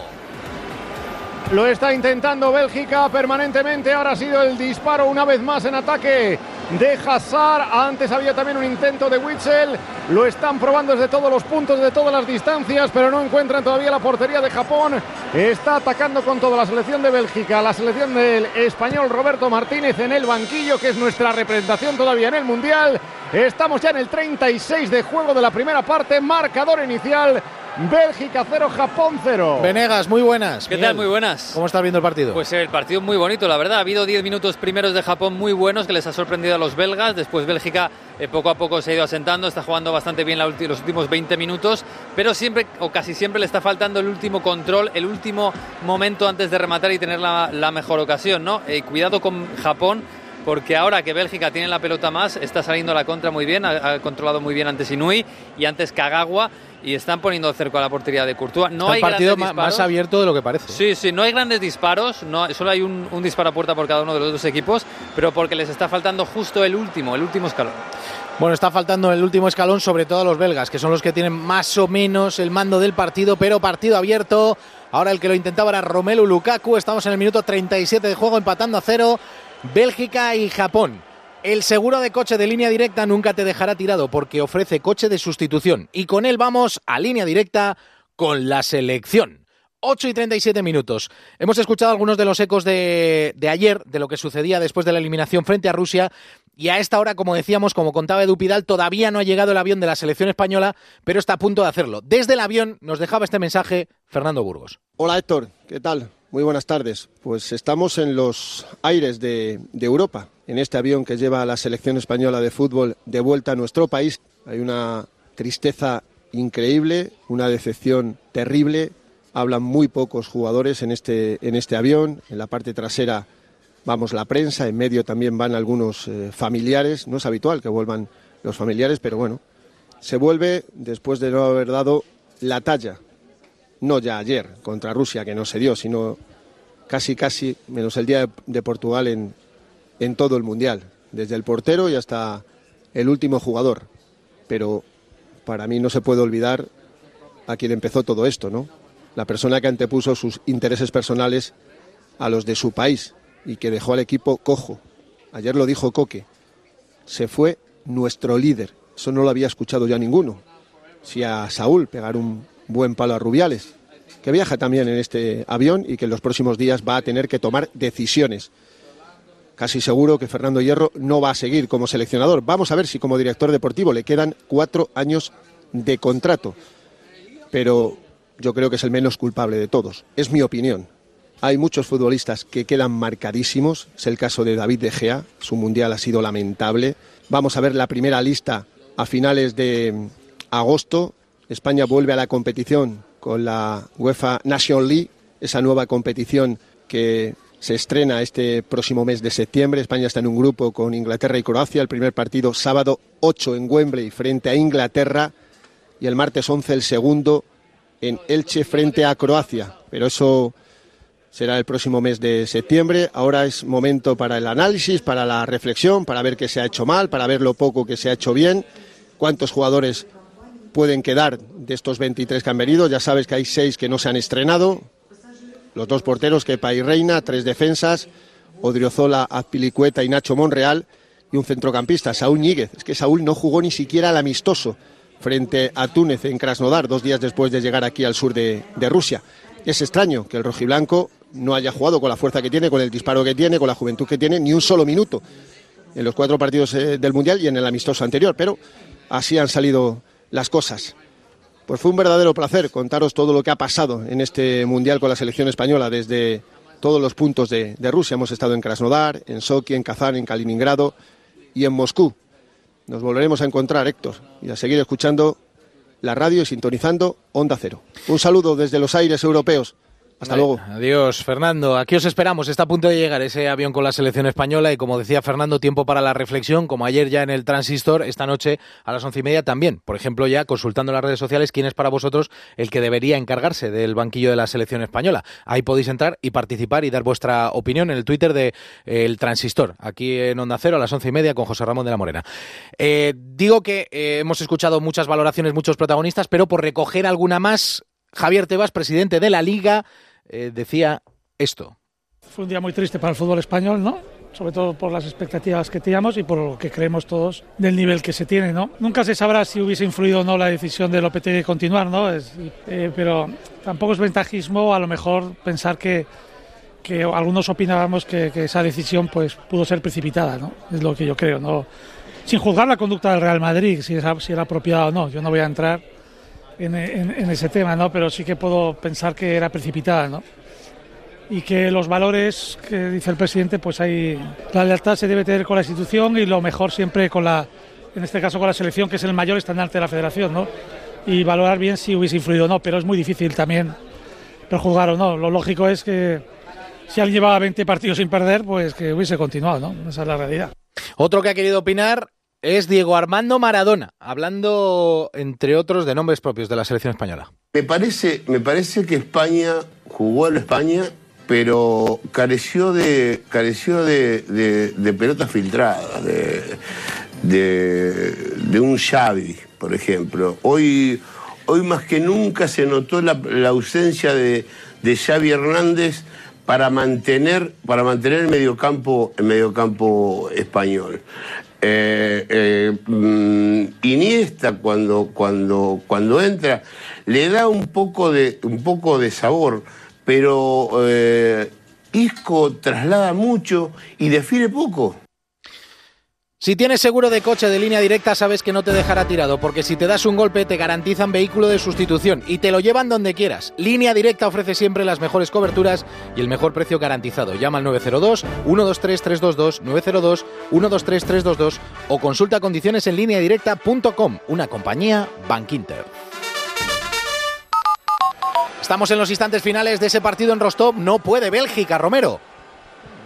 Lo está intentando Bélgica permanentemente. Ahora ha sido el disparo una vez más en ataque de Hazard. Antes había también un intento de Witzel. Lo están probando desde todos los puntos, de todas las distancias, pero no encuentran todavía la portería de Japón. Está atacando con toda la selección de Bélgica, la selección del español Roberto Martínez en el banquillo, que es nuestra representación todavía en el Mundial. Estamos ya en el 36 de juego de la primera parte, marcador inicial. Bélgica 0, Japón 0. Venegas, muy buenas. ¿Qué tal? Muy buenas. ¿Cómo estás viendo el partido? Pues el partido muy bonito, la verdad. Ha habido 10 minutos primeros de Japón muy buenos que les ha sorprendido a los belgas. Después Bélgica eh, poco a poco se ha ido asentando, está jugando bastante bien la los últimos 20 minutos, pero siempre o casi siempre le está faltando el último control, el último momento antes de rematar y tener la, la mejor ocasión. ¿no? Eh, cuidado con Japón porque ahora que Bélgica tiene la pelota más, está saliendo a la contra muy bien, ha, ha controlado muy bien antes Inui y antes Kagawa y están poniendo cerco a la portería de Courtois. No Está hay el partido más abierto de lo que parece. Sí, sí, no hay grandes disparos, no, solo hay un, un disparo a puerta por cada uno de los dos equipos, pero porque les está faltando justo el último, el último escalón. Bueno, está faltando el último escalón, sobre todo a los belgas, que son los que tienen más o menos el mando del partido, pero partido abierto. Ahora el que lo intentaba era Romelu Lukaku. Estamos en el minuto 37 de juego, empatando a cero. Bélgica y Japón. El seguro de coche de línea directa nunca te dejará tirado porque ofrece coche de sustitución. Y con él vamos a línea directa con la selección. 8 y 37 minutos. Hemos escuchado algunos de los ecos de, ayer, de lo que sucedía después de la eliminación frente a Rusia. Y a esta hora, como decíamos, como contaba Edu Pidal, todavía no ha llegado el avión de la selección española, pero está a punto de hacerlo. Desde el avión nos dejaba este mensaje Fernando Burgos. Hola Héctor, ¿qué tal? Muy buenas tardes. Pues estamos en los aires de, Europa, en este avión que lleva a la selección española de fútbol de vuelta a nuestro país. Hay una tristeza increíble, una decepción terrible. Hablan muy pocos jugadores en este, en este avión. En la parte trasera vamos la prensa, en medio también van algunos eh, familiares. No es habitual que vuelvan los familiares, pero bueno, se vuelve después de no haber dado la talla no ya ayer contra Rusia, que no se dio, sino casi, casi, menos el día de, Portugal en, en todo el Mundial, desde el portero y hasta el último jugador. Pero para mí no se puede olvidar a quien empezó todo esto, ¿no? La persona que antepuso sus intereses personales a los de su país y que dejó al equipo cojo. Ayer lo dijo Coque, se fue nuestro líder. Eso no lo había escuchado ya ninguno. Si a Saúl pegar un buen palo a Rubiales, que viaja también en este avión y que en los próximos días va a tener que tomar decisiones. Casi seguro que Fernando Hierro no va a seguir como seleccionador. Vamos a ver si como director deportivo le quedan cuatro años de contrato. Pero yo creo que es el menos culpable de todos. Es mi opinión. Hay muchos futbolistas que quedan marcadísimos. Es el caso de David De Gea. Su mundial ha sido lamentable. Vamos a ver la primera lista a finales de agosto. España vuelve a la competición con la UEFA National League, esa nueva competición que se estrena este próximo mes de septiembre. España está en un grupo con Inglaterra y Croacia. El primer partido sábado 8 en Wembley frente a Inglaterra y el martes 11 el segundo en Elche frente a Croacia. Pero eso será el próximo mes de septiembre. Ahora es momento para el análisis, para la reflexión, para ver qué se ha hecho mal, para ver lo poco que se ha hecho bien, cuántos jugadores pueden quedar de estos 23 que han venido. Ya sabes que hay seis que no se han estrenado. Los dos porteros, Kepa y Reina, tres defensas, Odriozola, Azpilicueta y Nacho Monreal, y un centrocampista, Saúl Ñíguez. Es que Saúl no jugó ni siquiera al amistoso frente a Túnez en Krasnodar, dos días después de llegar aquí al sur de, Rusia. Es extraño que el rojiblanco no haya jugado con la fuerza que tiene, con el disparo que tiene, con la juventud que tiene, ni un solo minuto en los cuatro partidos eh, del Mundial y en el amistoso anterior, pero así han salido las cosas. Pues fue un verdadero placer contaros todo lo que ha pasado en este Mundial con la selección española desde todos los puntos de, de Rusia. Hemos estado en Krasnodar, en Sochi, en Kazán, en Kaliningrado y en Moscú. Nos volveremos a encontrar, Héctor, y a seguir escuchando la radio y sintonizando Onda Cero. Un saludo desde los aires europeos. Hasta luego. Adiós, Fernando. Aquí os esperamos. Está a punto de llegar ese avión con la selección española y, como decía Fernando, tiempo para la reflexión, como ayer ya en el Transistor, esta noche a las once y media también. Por ejemplo, ya consultando en las redes sociales quién es para vosotros el que debería encargarse del banquillo de la selección española. Ahí podéis entrar y participar y dar vuestra opinión en el Twitter de eh, El Transistor, aquí en Onda Cero a las once y media con José Ramón de la Morena. Eh, digo que eh, hemos escuchado muchas valoraciones, muchos protagonistas, pero por recoger alguna más, Javier Tebas, presidente de la Liga, eh, decía esto. Fue un día muy triste para el fútbol español, ¿no? Sobre todo por las expectativas que teníamos y por lo que creemos todos del nivel que se tiene, ¿no? Nunca se sabrá si hubiese influido o no la decisión de Lopetegui de continuar, ¿no? Es, eh, pero tampoco es ventajismo a lo mejor pensar que, que algunos opinábamos que, que, esa decisión pues pudo ser precipitada, ¿no? Es lo que yo creo, ¿no? Sin juzgar la conducta del Real Madrid, si, es, si era apropiada o no. Yo no voy a entrar en, en, en, ese tema, ¿no? Pero sí que puedo pensar que era precipitada, ¿no? Y que los valores que dice el presidente, pues hay la lealtad se debe tener con la institución y lo mejor siempre con la, en este caso con la selección, que es el mayor estandarte de la federación, ¿no? Y valorar bien si hubiese influido o no, pero es muy difícil también prejuzgar o no. Lo lógico es que si alguien llevaba 20 partidos sin perder, pues que hubiese continuado, ¿no? Esa es la realidad. Otro que ha querido opinar es Diego Armando Maradona, hablando, entre otros, de nombres propios de la selección española. Me parece, me parece que España jugó en España, pero careció de, careció de, de, de pelotas filtradas, de, de, un Xavi, por ejemplo. Hoy, hoy más que nunca se notó la, la ausencia de, de Xavi Hernández para mantener, para mantener el mediocampo, el mediocampo español. Eh, eh, Iniesta cuando, cuando, cuando entra le da un poco de, un poco de sabor, pero eh, Isco traslada mucho y define poco. Si tienes seguro de coche de línea directa, sabes que no te dejará tirado, porque si te das un golpe te garantizan vehículo de sustitución y te lo llevan donde quieras. Línea directa ofrece siempre las mejores coberturas y el mejor precio garantizado. Llama al 902-123-322, 902-123-322 o consulta condiciones en línea directa.com, una compañía Bankinter. Estamos en los instantes finales de ese partido en Rostov. No puede Bélgica, Romero.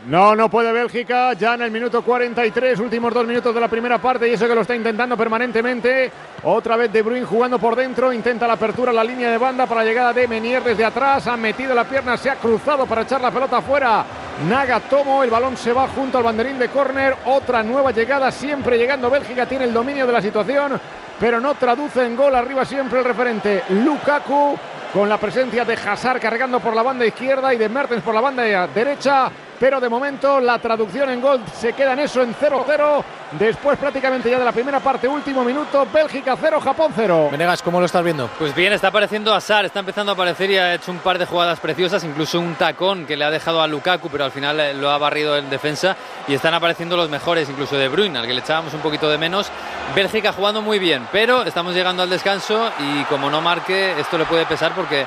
No, no puede Bélgica, ya en el minuto 43, últimos dos minutos de la primera parte y eso que lo está intentando permanentemente. Otra vez De Bruyne jugando por dentro, intenta la apertura la línea de banda para la llegada de Menier desde atrás, ha metido la pierna, se ha cruzado para echar la pelota afuera. Nagatomo, el balón se va junto al banderín de córner, otra nueva llegada, siempre llegando Bélgica, tiene el dominio de la situación, pero no traduce en gol, arriba siempre el referente Lukaku con la presencia de Hazard cargando por la banda izquierda y de Mertens por la banda derecha pero de momento la traducción en gol se queda en eso en 0-0. Después prácticamente ya de la primera parte, último minuto, Bélgica 0, Japón 0. Venegas, ¿cómo lo estás viendo? Pues bien, está apareciendo Azar, está empezando a aparecer y ha hecho un par de jugadas preciosas, incluso un tacón que le ha dejado a Lukaku, pero al final eh, lo ha barrido en defensa y están apareciendo los mejores, incluso de Bruyne, al que le echábamos un poquito de menos. Bélgica jugando muy bien, pero estamos llegando al descanso y como no marque, esto le puede pesar porque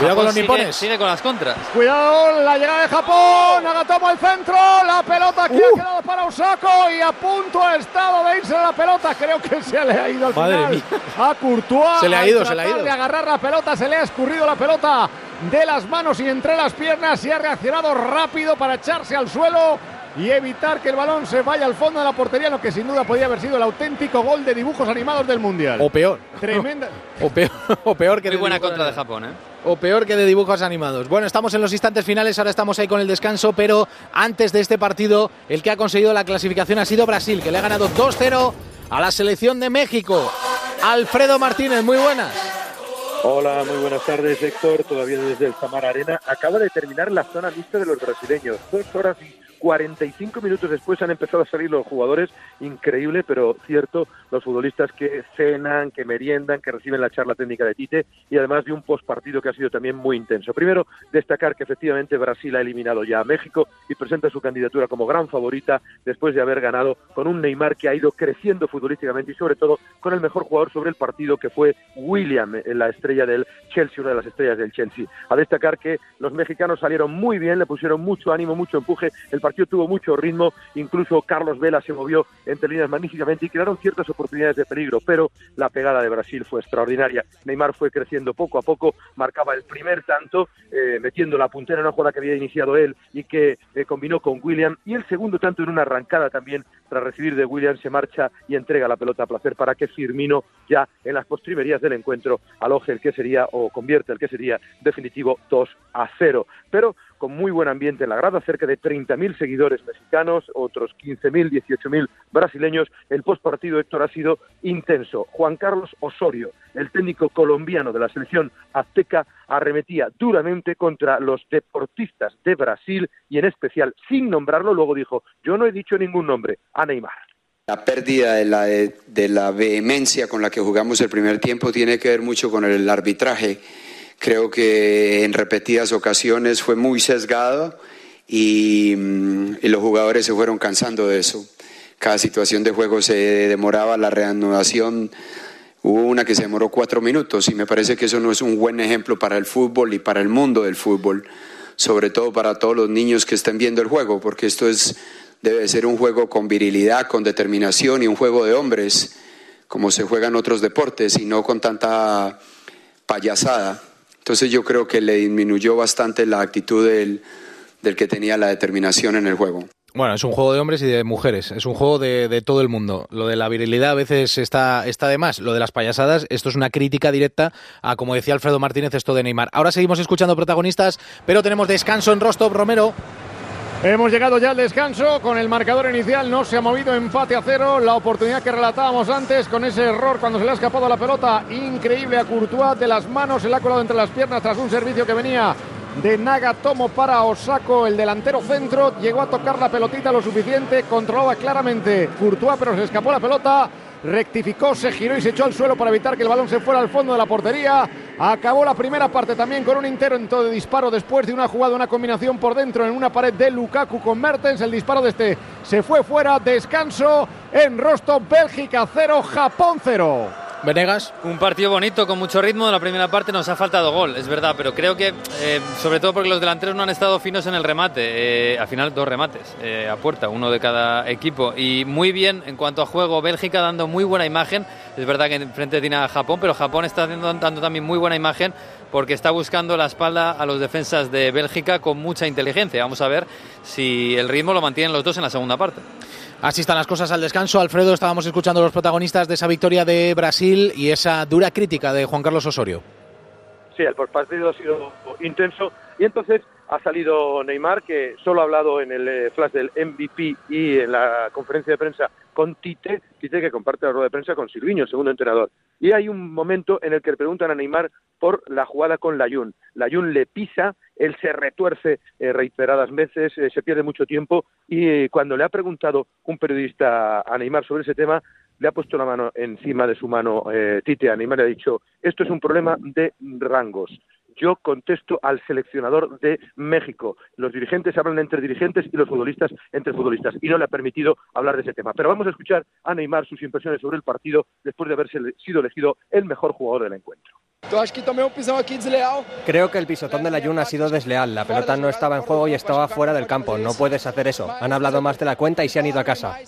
Cuidado con los nipones. Sigue, con las contras. Cuidado, la llegada de Japón. Nagatomo al centro. La pelota que uh. ha quedado para Osako y a punto ha estado de irse la pelota. Creo que se le ha ido al Madre final. Mía. A Courtois. Se le ha ido, se le ha ido. de agarrar la pelota, se le ha escurrido la pelota de las manos y entre las piernas y ha reaccionado rápido para echarse al suelo y evitar que el balón se vaya al fondo de la portería, lo que sin duda podía haber sido el auténtico gol de dibujos animados del Mundial. O peor. Tremenda. O peor, o peor que Muy buena contra de. Japón, ¿eh? O peor que de dibujos animados. Bueno, estamos en los instantes finales, ahora estamos ahí con el descanso, pero antes de este partido, el que ha conseguido la clasificación ha sido Brasil, que le ha ganado 2-0 a la selección de México. Alfredo Martínez, muy buenas. Hola, muy buenas tardes, Héctor. Todavía desde el Samar Arena. Acaba de terminar la zona mixta de los brasileños. Dos horas y 45 minutos después han empezado a salir los jugadores. Increíble, pero cierto. Los futbolistas que cenan, que meriendan, que reciben la charla técnica de Tite y además de un postpartido que ha sido también muy intenso. Primero, destacar que efectivamente Brasil ha eliminado ya a México y presenta su candidatura como gran favorita después de haber ganado con un Neymar que ha ido creciendo futbolísticamente y sobre todo con el mejor jugador sobre el partido que fue William, eh, la estrella del Chelsea, una de las estrellas del Chelsea. A destacar que los mexicanos salieron muy bien, le pusieron mucho ánimo, mucho empuje, el partido tuvo mucho ritmo, incluso Carlos Vela se movió entre líneas magníficamente y crearon ciertas oportunidades de peligro, pero la pegada de Brasil fue extraordinaria. Neymar fue creciendo poco a poco, marcaba el primer tanto, eh, metiendo la puntera en una jugada que había iniciado él y que eh, combinó con William, y el segundo tanto en una arrancada también, tras recibir de William, se marcha y entrega la pelota a placer para que Firmino ya en las postrimerías del encuentro aloje el que sería o convierte el que sería definitivo 2 a 0. Pero con muy buen ambiente en la grada, cerca de 30.000 seguidores mexicanos, otros 15.000, 18.000 brasileños. El postpartido, Héctor, ha sido intenso. Juan Carlos Osorio, el técnico colombiano de la selección azteca, arremetía duramente contra los deportistas de Brasil y en especial, sin nombrarlo, luego dijo, yo no he dicho ningún nombre, a Neymar. La pérdida de la, de la vehemencia con la que jugamos el primer tiempo tiene que ver mucho con el arbitraje. Creo que en repetidas ocasiones fue muy sesgado y, mm, y los jugadores se fueron cansando de eso. Cada situación de juego se demoraba, la reanudación hubo una que se demoró cuatro minutos y me parece que eso no es un buen ejemplo para el fútbol y para el mundo del fútbol, sobre todo para todos los niños que estén viendo el juego, porque esto es debe ser un juego con virilidad, con determinación y un juego de hombres, como se juega en otros deportes y no con tanta payasada. Entonces yo creo que le disminuyó bastante la actitud del, del que tenía la determinación en el juego. Bueno, es un juego de hombres y de mujeres, es un juego de, de, todo el mundo. Lo de la virilidad a veces está, está de más, lo de las payasadas, esto es una crítica directa a, como decía Alfredo Martínez, esto de Neymar. Ahora seguimos escuchando protagonistas, pero tenemos descanso en Rostov, Romero. Hemos llegado ya al descanso. Con el marcador inicial, no se ha movido. Empate a cero, la oportunidad que relatábamos antes con ese error cuando se le ha escapado la pelota. Increíble a Courtois de las manos, se le ha colado entre las piernas tras un servicio que venía de Nagatomo para Osako, el delantero centro, llegó a tocar la pelotita lo suficiente, controlaba claramente Courtois, pero se escapó la pelota, rectificó, se giró y se echó al suelo para evitar que el balón se fuera al fondo de la portería. Acabó la primera parte también con un intento de disparo después de una jugada, una combinación por dentro en una pared de Lukaku con Mertens. El disparo de este se fue fuera, descanso en Rostov, Bélgica 0, Japón 0. Venegas. Un partido bonito, con mucho ritmo. En la primera parte nos ha faltado gol, es verdad, pero creo que, eh, sobre todo porque los delanteros no han estado finos en el remate. Eh, al final, dos remates eh, a puerta, uno de cada equipo. Y muy bien en cuanto a juego, Bélgica dando muy buena imagen. Es verdad que enfrente tiene a Japón, pero Japón está dando, dando también muy buena imagen porque está buscando la espalda a los defensas de Bélgica con mucha inteligencia. Vamos a ver si el ritmo lo mantienen los dos en la segunda parte. Así están las cosas al descanso. Alfredo, estábamos escuchando a los protagonistas de esa victoria de Brasil y esa dura crítica de Juan Carlos Osorio. Sí, el partido ha sido intenso y entonces ha salido Neymar, que solo ha hablado en el flash del MVP y en la conferencia de prensa con Tite, Tite que comparte la rueda de prensa con Silviño, segundo entrenador. Y hay un momento en el que le preguntan a Neymar por la jugada con Layun. Layun le pisa, él se retuerce eh, reiteradas veces, eh, se pierde mucho tiempo y eh, cuando le ha preguntado un periodista a Neymar sobre ese tema, le ha puesto la mano encima de su mano Tite a Neymar le ha dicho, esto es un problema de rangos yo contesto al seleccionador de México. Los dirigentes hablan entre dirigentes y los futbolistas entre futbolistas. Y no le ha permitido hablar de ese tema. Pero vamos a escuchar a Neymar sus impresiones sobre el partido después de haberse sido elegido el mejor jugador del encuentro. Creo que el pisotón de la Jun ha sido desleal. La pelota no estaba en juego y estaba fuera del campo. No puedes hacer eso. Han hablado más de la cuenta y se han ido a casa.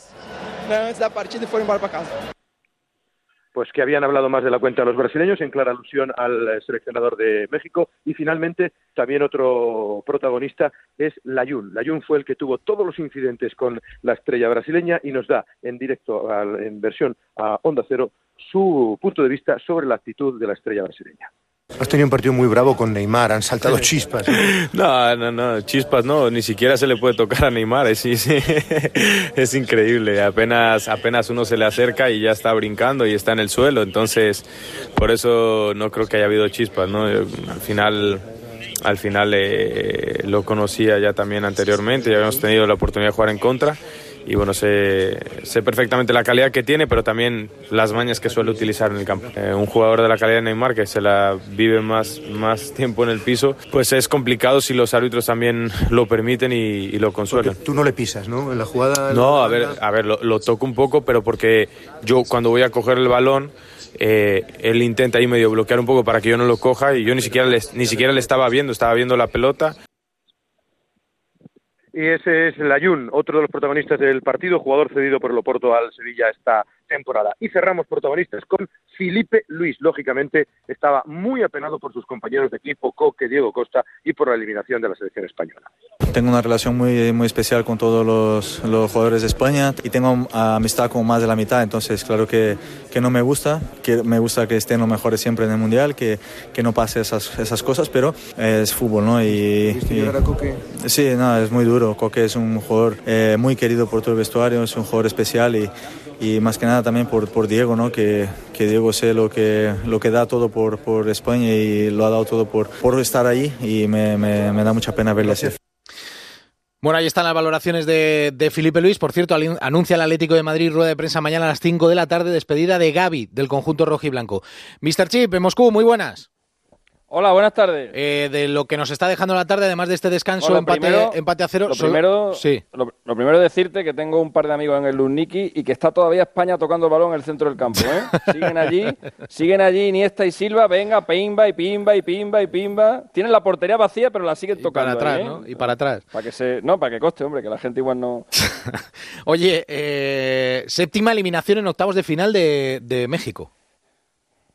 Pues que habían hablado más de la cuenta los brasileños, en clara alusión al seleccionador de México. Y finalmente, también otro protagonista es Layun. Layun fue el que tuvo todos los incidentes con la estrella brasileña y nos da en directo, en versión a Onda Cero, su punto de vista sobre la actitud de la estrella brasileña. Has tenido un partido muy bravo con Neymar, han saltado chispas. No, no, no, chispas no, ni siquiera se le puede tocar a Neymar, es, es, increíble, apenas, apenas uno se le acerca y ya está brincando y está en el suelo, entonces por eso no creo que haya habido chispas, ¿no? Al final al final eh, lo conocía ya también anteriormente, ya habíamos tenido la oportunidad de jugar en contra y bueno, sé, sé perfectamente la calidad que tiene, pero también las mañas que suele utilizar en el campo. Eh, un jugador de la calidad de Neymar que se la vive más, más tiempo en el piso, pues es complicado si los árbitros también lo permiten y, lo consuelan. tú no le pisas, ¿no? En la jugada. No, a ver, a ver, lo, toco un poco, pero porque yo cuando voy a coger el balón, eh, él intenta ahí medio bloquear un poco para que yo no lo coja y yo ni siquiera ni siquiera le estaba viendo, estaba viendo la pelota y ese es Layún, otro de los protagonistas del partido, jugador cedido por el Oporto al Sevilla esta temporada. Y cerramos protagonistas con Felipe Luis. Lógicamente estaba muy apenado por sus compañeros de equipo, Coque, Diego Costa, y por la eliminación de la selección española. Tengo una relación muy, muy especial con todos los, los jugadores de España y tengo amistad con más de la mitad, entonces claro que, que no me gusta, que me gusta que estén los mejores siempre en el Mundial, que, que no pase esas, esas cosas, pero es fútbol, ¿no? Y, Coque? Sí, no, es muy duro. Coque es un jugador eh, muy querido por todo el vestuario, es un jugador especial y, y más que nada también por, por Diego, ¿no? que, que, Diego sé lo que, lo que da todo por, por España y lo ha dado todo por, por estar ahí y me, me, da mucha pena verle así. Bueno, ahí están las valoraciones de, de, Felipe Luis. Por cierto, anuncia el Atlético de Madrid rueda de prensa mañana a las 5 de la tarde, despedida de Gaby del conjunto rojo y blanco. Mr. Chip, en Moscú, muy buenas. Hola, buenas tardes. Eh, de lo que nos está dejando la tarde, además de este descanso, empate, empate, a cero. Lo primero, sí. Lo, primero decirte que tengo un par de amigos en el Luzniki y que está todavía España tocando el balón en el centro del campo. ¿eh? Siguen allí, siguen allí Iniesta y Silva, venga, pimba y pimba y pimba y pimba. Tienen la portería vacía, pero la siguen tocando. Y para atrás, ¿eh? ¿no? Y para atrás. Para que se, no, para que coste, hombre, que la gente igual no. Oye, eh, séptima eliminación en octavos de final de, de México.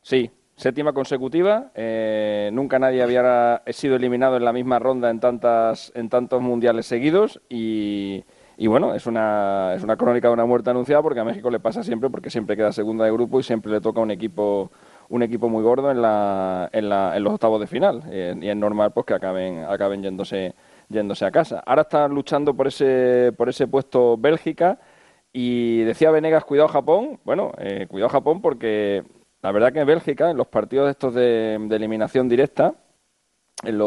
Sí, séptima consecutiva. Eh, nunca nadie había sido eliminado en la misma ronda en, tantas, en tantos mundiales seguidos y, bueno, es una, es una crónica de una muerte anunciada porque a México le pasa siempre porque siempre queda segunda de grupo y siempre le toca un equipo un equipo muy gordo en, la, en, la, en los octavos de final eh, y es normal pues que acaben, acaben yéndose, yéndose a casa. Ahora están luchando por ese, por ese puesto Bélgica y decía Venegas, cuidado Japón. Bueno, eh, cuidado Japón porque la verdad que en Bélgica, en los partidos estos de, de eliminación directa, en los